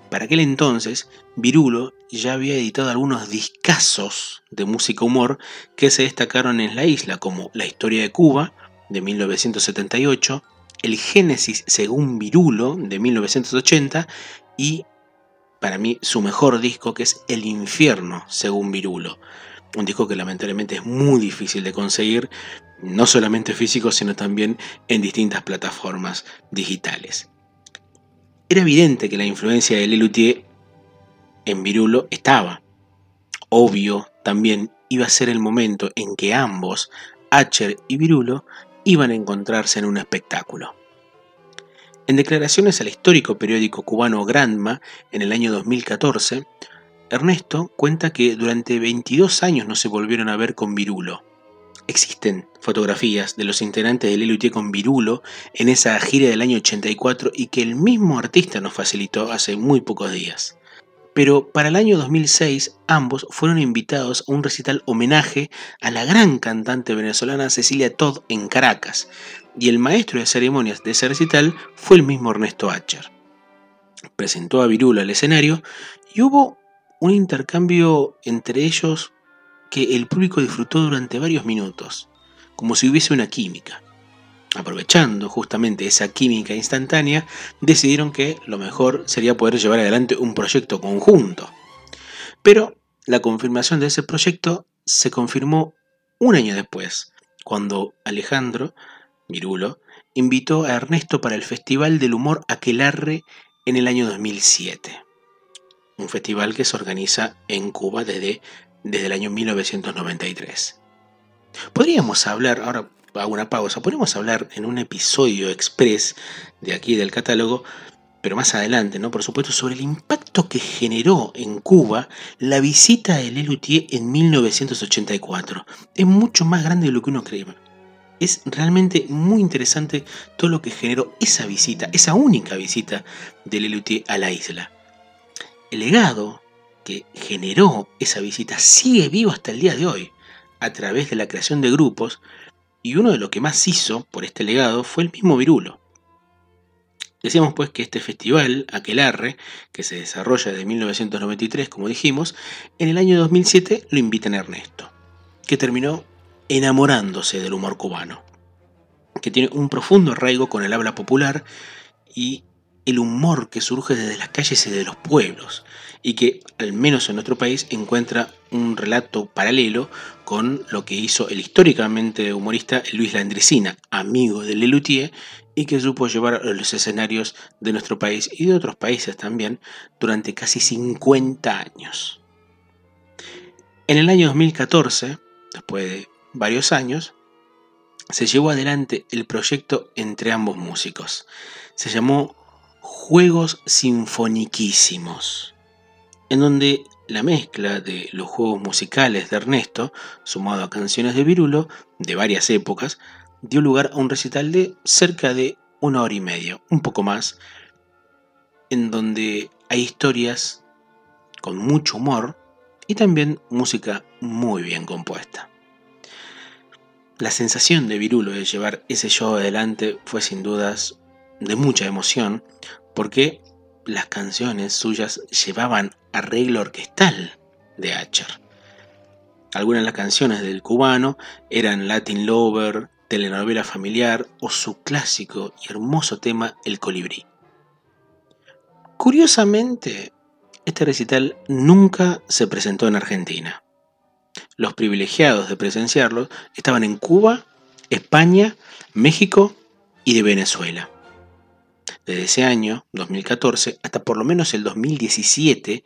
Para aquel entonces, Virulo ya había editado algunos discazos de música humor que se destacaron en la isla, como La historia de Cuba, de 1978, El Génesis según Virulo, de 1980, y para mí su mejor disco, que es El Infierno según Virulo, un disco que lamentablemente es muy difícil de conseguir, no solamente físico, sino también en distintas plataformas digitales. Era evidente que la influencia de Lelutier en Virulo estaba. Obvio, también iba a ser el momento en que ambos, Acher y Virulo, iban a encontrarse en un espectáculo. En declaraciones al histórico periódico cubano Granma en el año 2014, Ernesto cuenta que durante 22 años no se volvieron a ver con Virulo. Existen fotografías de los integrantes de Lelutier con Virulo en esa gira del año 84 y que el mismo artista nos facilitó hace muy pocos días. Pero para el año 2006 ambos fueron invitados a un recital homenaje a la gran cantante venezolana Cecilia Todd en Caracas, y el maestro de ceremonias de ese recital fue el mismo Ernesto Acher. Presentó a Virulo al escenario y hubo un intercambio entre ellos que el público disfrutó durante varios minutos, como si hubiese una química. Aprovechando justamente esa química instantánea, decidieron que lo mejor sería poder llevar adelante un proyecto conjunto. Pero la confirmación de ese proyecto se confirmó un año después, cuando Alejandro Virulo invitó a Ernesto para el Festival del Humor Aquelarre en el año 2007. Un festival que se organiza en Cuba desde, desde el año 1993. Podríamos hablar, ahora hago una pausa, podríamos hablar en un episodio express de aquí del catálogo, pero más adelante, ¿no? Por supuesto, sobre el impacto que generó en Cuba la visita de Lelutier en 1984. Es mucho más grande de lo que uno cree. Es realmente muy interesante todo lo que generó esa visita, esa única visita de Lelutier a la isla. El legado que generó esa visita sigue vivo hasta el día de hoy, a través de la creación de grupos, y uno de los que más hizo por este legado fue el mismo Virulo. Decíamos pues que este festival, Aquelarre, que se desarrolla desde 1993, como dijimos, en el año 2007 lo invitan a Ernesto, que terminó enamorándose del humor cubano, que tiene un profundo arraigo con el habla popular y el humor que surge desde las calles y de los pueblos, y que, al menos en nuestro país, encuentra un relato paralelo con lo que hizo el históricamente humorista Luis Landricina, amigo de Lelutier, y que supo llevar a los escenarios de nuestro país y de otros países también durante casi 50 años. En el año 2014, después de varios años, se llevó adelante el proyecto entre ambos músicos. Se llamó Juegos Sinfoniquísimos, en donde la mezcla de los juegos musicales de Ernesto, sumado a canciones de Virulo de varias épocas, dio lugar a un recital de cerca de una hora y media, un poco más, en donde hay historias con mucho humor y también música muy bien compuesta. La sensación de Virulo de llevar ese show adelante fue sin dudas de mucha emoción, porque las canciones suyas llevaban arreglo orquestal de Acher. Algunas de las canciones del cubano eran Latin Lover, telenovela familiar o su clásico y hermoso tema El colibrí. Curiosamente, este recital nunca se presentó en Argentina. Los privilegiados de presenciarlo estaban en Cuba, España, México y de Venezuela. Desde ese año, 2014, hasta por lo menos el 2017,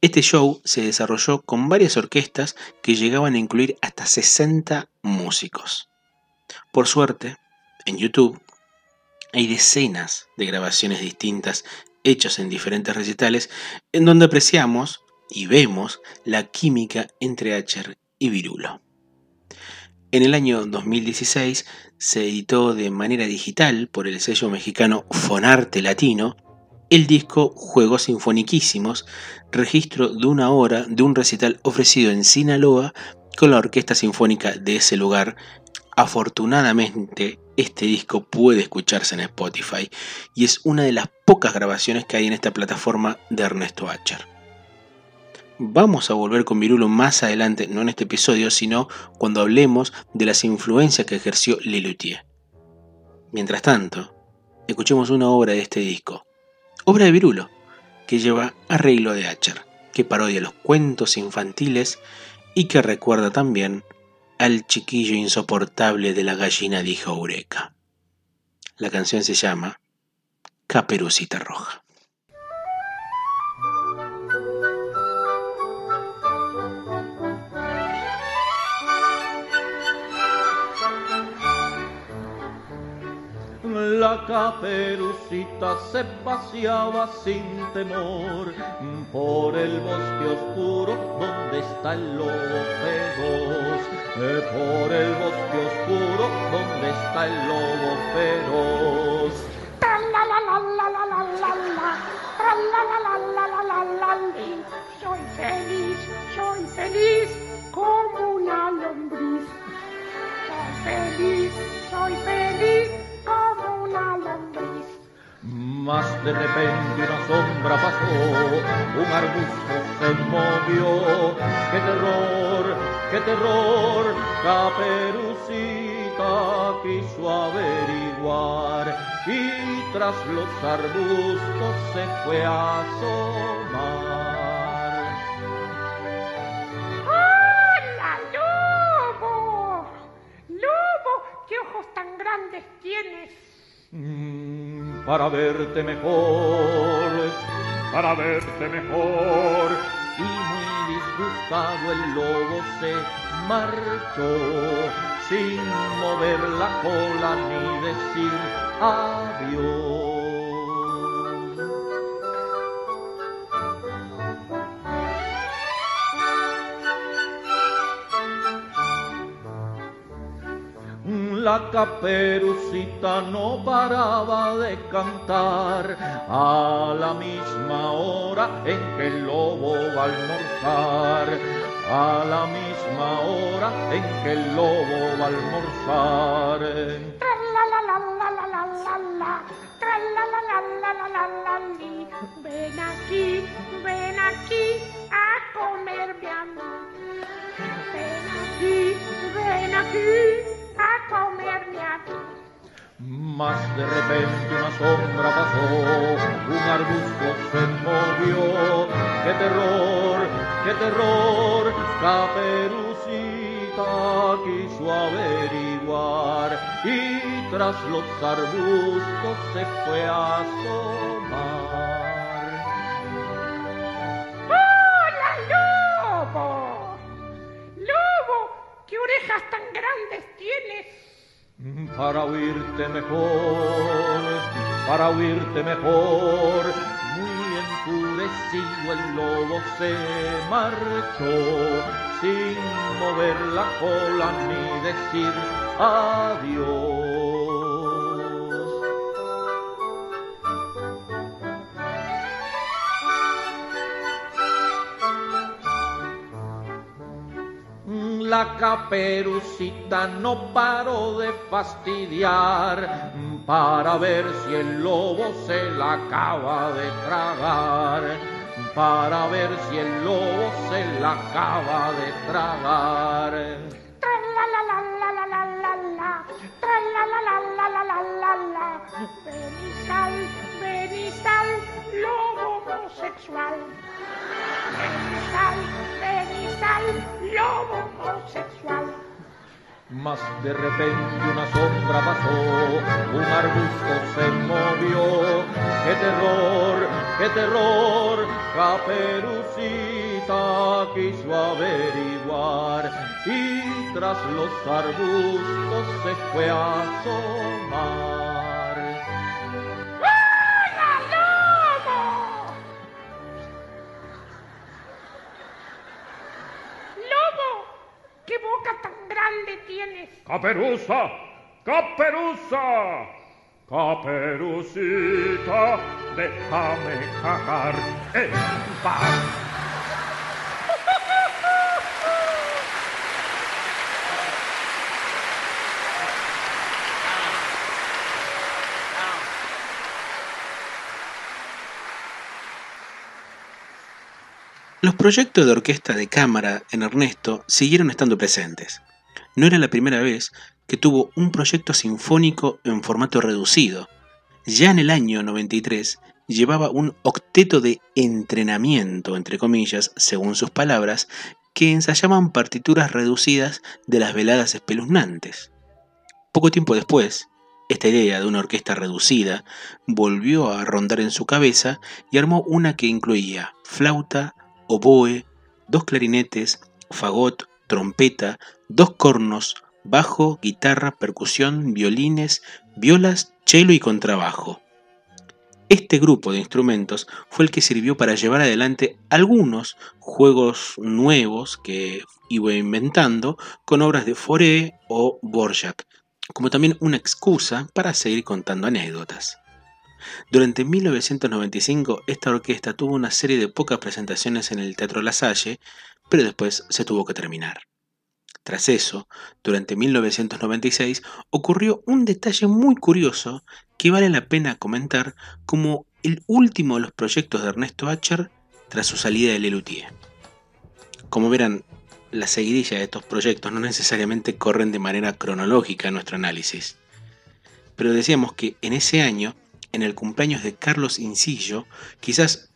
este show se desarrolló con varias orquestas que llegaban a incluir hasta 60 músicos. Por suerte, en YouTube hay decenas de grabaciones distintas hechas en diferentes recitales en donde apreciamos y vemos la química entre Acher y Virulo. En el año 2016 se editó de manera digital por el sello mexicano Fonarte Latino el disco Juegos Sinfoniquísimos, registro de una hora de un recital ofrecido en Sinaloa con la orquesta sinfónica de ese lugar. Afortunadamente, este disco puede escucharse en Spotify y es una de las pocas grabaciones que hay en esta plataforma de Ernesto Acher. Vamos a volver con Virulo más adelante, no en este episodio, sino cuando hablemos de las influencias que ejerció Lelutier. Mientras tanto, escuchemos una obra de este disco, obra de Virulo, que lleva arreglo de Acher, que parodia los cuentos infantiles y que recuerda también al chiquillo insoportable de la gallina de Eureka. La canción se llama Caperucita Roja. La caperucita se paseaba sin temor por el bosque oscuro donde está el lobo feroz. Eh, por el bosque oscuro donde está el lobo feroz. Soy feliz, soy feliz como una lombriz. Soy feliz, soy feliz como una lombriz. Mas de repente una sombra pasó, un arbusto se movió. ¡Qué terror, qué terror! Caperucita quiso averiguar y tras los arbustos se fue a asomar. Mm, para verte mejor, para verte mejor. Y muy disgustado el lobo se marchó, sin mover la cola ni decir adiós. la caperucita no paraba de cantar a la misma hora en que el lobo va a almorzar, a la misma hora en que el lobo va a almorzar. Ven aquí, ven aquí a comerme a mí. Ven aquí, ven aquí a comerme a. Mas de repente una sombra pasó, un arbusto se movió. ¡Qué terror, qué terror! Caperucita quiso averiguar y tras los arbustos se fue a asomar. ¡Hola, lobo! ¿Qué orejas tan grandes tienes? para oírte mejor, para oírte mejor. Muy enfurecido el lobo se marchó, sin mover la cola ni decir adiós. La caperucita no paró de fastidiar para ver si el lobo se la acaba de tragar. Para ver si el lobo se la acaba de tragar. Tra la la la la la la la la, tra la la la la la la la la. Ven y sal, ven y sal, lobo homosexual. Ven y sal, ven y sal, lobo homosexual. Mas de repente una sombra pasó, un arbusto se movió. ¡Qué terror, qué terror! Caperucita quiso averiguar y tras los arbustos se fue a asomar. Tienes? Caperuza, caperuza, caperucita, déjame cagar en paz. Los proyectos de orquesta de cámara en Ernesto siguieron estando presentes. No era la primera vez que tuvo un proyecto sinfónico en formato reducido. Ya en el año 93 llevaba un octeto de entrenamiento, entre comillas, según sus palabras, que ensayaban partituras reducidas de las veladas espeluznantes. Poco tiempo después, esta idea de una orquesta reducida volvió a rondar en su cabeza y armó una que incluía flauta, oboe, dos clarinetes, fagot, trompeta, dos cornos, bajo, guitarra, percusión, violines, violas, cello y contrabajo. Este grupo de instrumentos fue el que sirvió para llevar adelante algunos juegos nuevos que iba inventando con obras de Fauré o Borjak, como también una excusa para seguir contando anécdotas. Durante 1995 esta orquesta tuvo una serie de pocas presentaciones en el Teatro La Salle, pero después se tuvo que terminar. Tras eso, durante 1996 ocurrió un detalle muy curioso que vale la pena comentar como el último de los proyectos de Ernesto Acher tras su salida de Lelutier. Como verán, la seguidilla de estos proyectos no necesariamente corren de manera cronológica en nuestro análisis. Pero decíamos que en ese año, en el cumpleaños de Carlos Incillo, quizás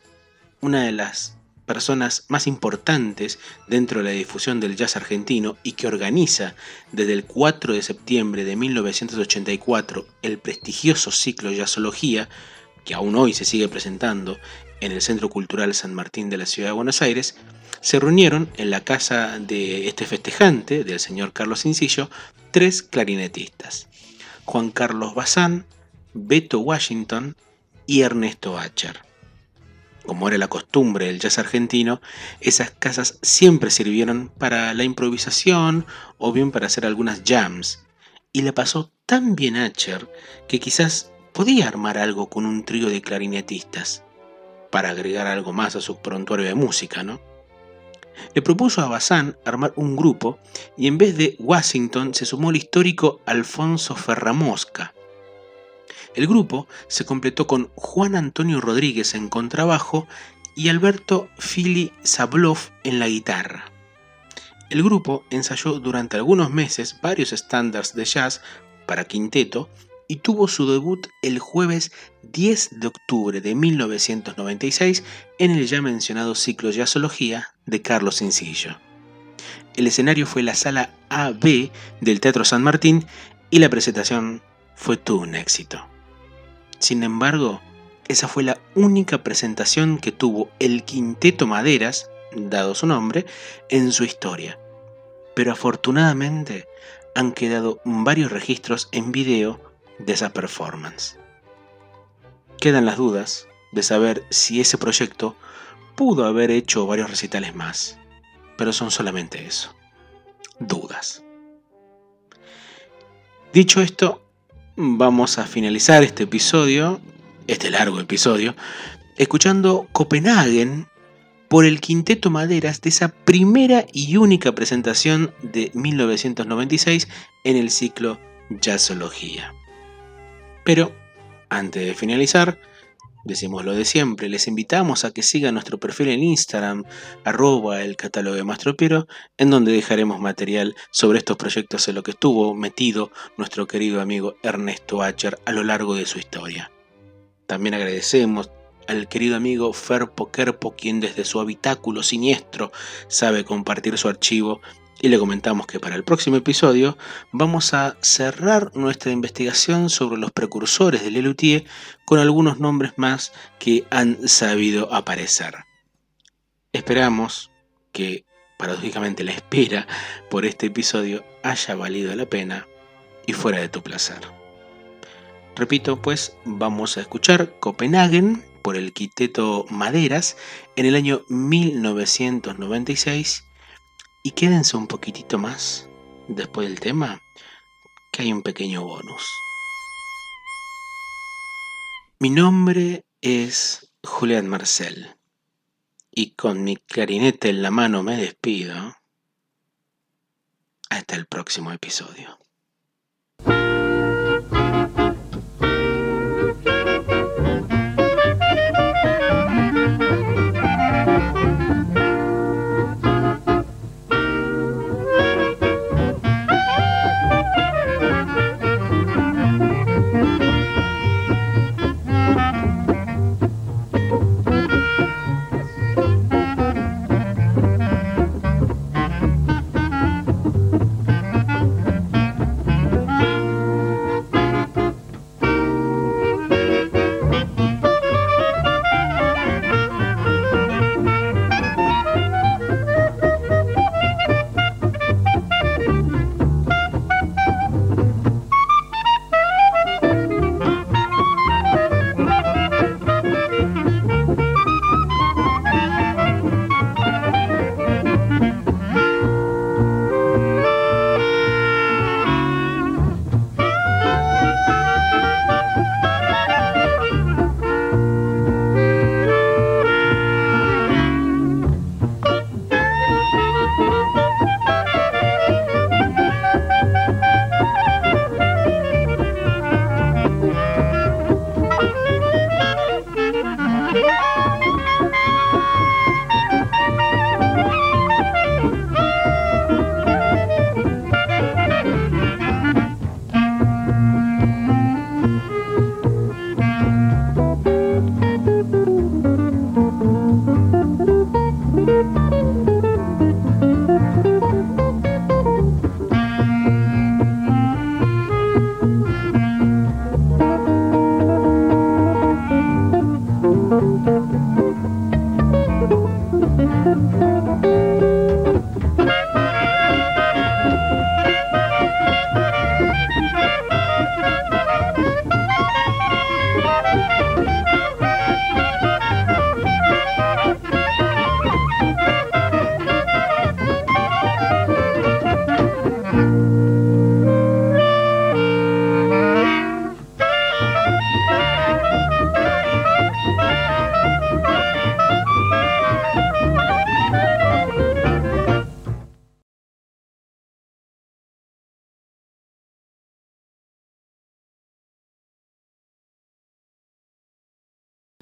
una de las personas más importantes dentro de la difusión del jazz argentino y que organiza desde el 4 de septiembre de 1984 el prestigioso ciclo Jazzología, que aún hoy se sigue presentando en el Centro Cultural San Martín de la Ciudad de Buenos Aires, se reunieron en la casa de este festejante, del señor Carlos Incillo, tres clarinetistas, Juan Carlos Bazán, Beto Washington y Ernesto Acher. Como era la costumbre del jazz argentino, esas casas siempre sirvieron para la improvisación o bien para hacer algunas jams, y le pasó tan bien Acher que quizás podía armar algo con un trío de clarinetistas, para agregar algo más a su prontuario de música, ¿no? Le propuso a Bazán armar un grupo y en vez de Washington se sumó el histórico Alfonso Ferramosca. El grupo se completó con Juan Antonio Rodríguez en contrabajo y Alberto Fili Sablov en la guitarra. El grupo ensayó durante algunos meses varios estándares de jazz para quinteto y tuvo su debut el jueves 10 de octubre de 1996 en el ya mencionado ciclo Jazzología de Carlos Incillo. El escenario fue la sala AB del Teatro San Martín y la presentación fue todo un éxito. Sin embargo, esa fue la única presentación que tuvo el Quinteto Maderas, dado su nombre, en su historia. Pero afortunadamente han quedado varios registros en video de esa performance. Quedan las dudas de saber si ese proyecto pudo haber hecho varios recitales más, pero son solamente eso, dudas. Dicho esto, vamos a finalizar este episodio, este largo episodio, escuchando Copenhagen por el Quinteto Maderas de esa primera y única presentación de 1996 en el ciclo Jazzología. Pero, antes de finalizar, decimos lo de siempre, les invitamos a que sigan nuestro perfil en Instagram, arroba el catálogo de Mastropiero, en donde dejaremos material sobre estos proyectos en lo que estuvo metido nuestro querido amigo Ernesto Acher a lo largo de su historia. También agradecemos al querido amigo Ferpo Kerpo, quien desde su habitáculo siniestro sabe compartir su archivo y le comentamos que para el próximo episodio vamos a cerrar nuestra investigación sobre los precursores del Lelutier con algunos nombres más que han sabido aparecer. Esperamos que, paradójicamente, la espera por este episodio haya valido la pena y fuera de tu placer. Repito, pues vamos a escuchar Copenhagen por el Quiteto Maderas en el año 1996 y quédense un poquitito más después del tema, que hay un pequeño bonus. Mi nombre es Julián Marcel y con mi clarinete en la mano me despido. Hasta el próximo episodio.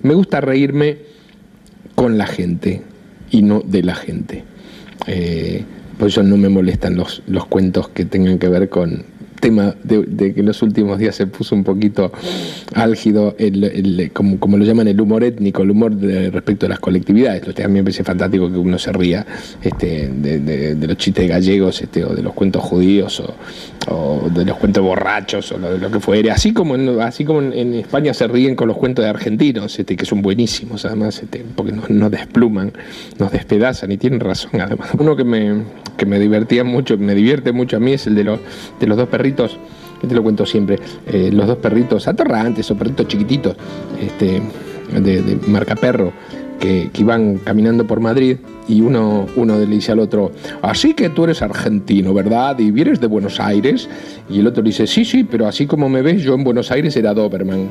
Me gusta reírme con la gente y no de la gente. Eh, por eso no me molestan los, los cuentos que tengan que ver con tema de, que en los últimos días se puso un poquito álgido, el, como, como lo llaman el humor étnico, el humor de- respecto a las colectividades. Esto también me parece fantástico que uno se ría este, de, los chistes gallegos este, o de los cuentos judíos o, de los cuentos borrachos o lo, de lo que fuere. Así como, en, así como en, en España se ríen con los cuentos de argentinos, este, que son buenísimos además, este, porque nos, nos despluman, nos despedazan y tienen razón además. Uno que me, que me divertía mucho, me divierte mucho a mí es el de los, de los dos perritos, que te lo cuento siempre, eh, los dos perritos atorrantes o perritos chiquititos, este, de, de marca perro, que, que iban caminando por Madrid y uno, uno le dice al otro, así que tú eres argentino, ¿verdad? Y vienes de Buenos Aires. Y el otro le dice, sí, sí, pero así como me ves, yo en Buenos Aires era Doberman.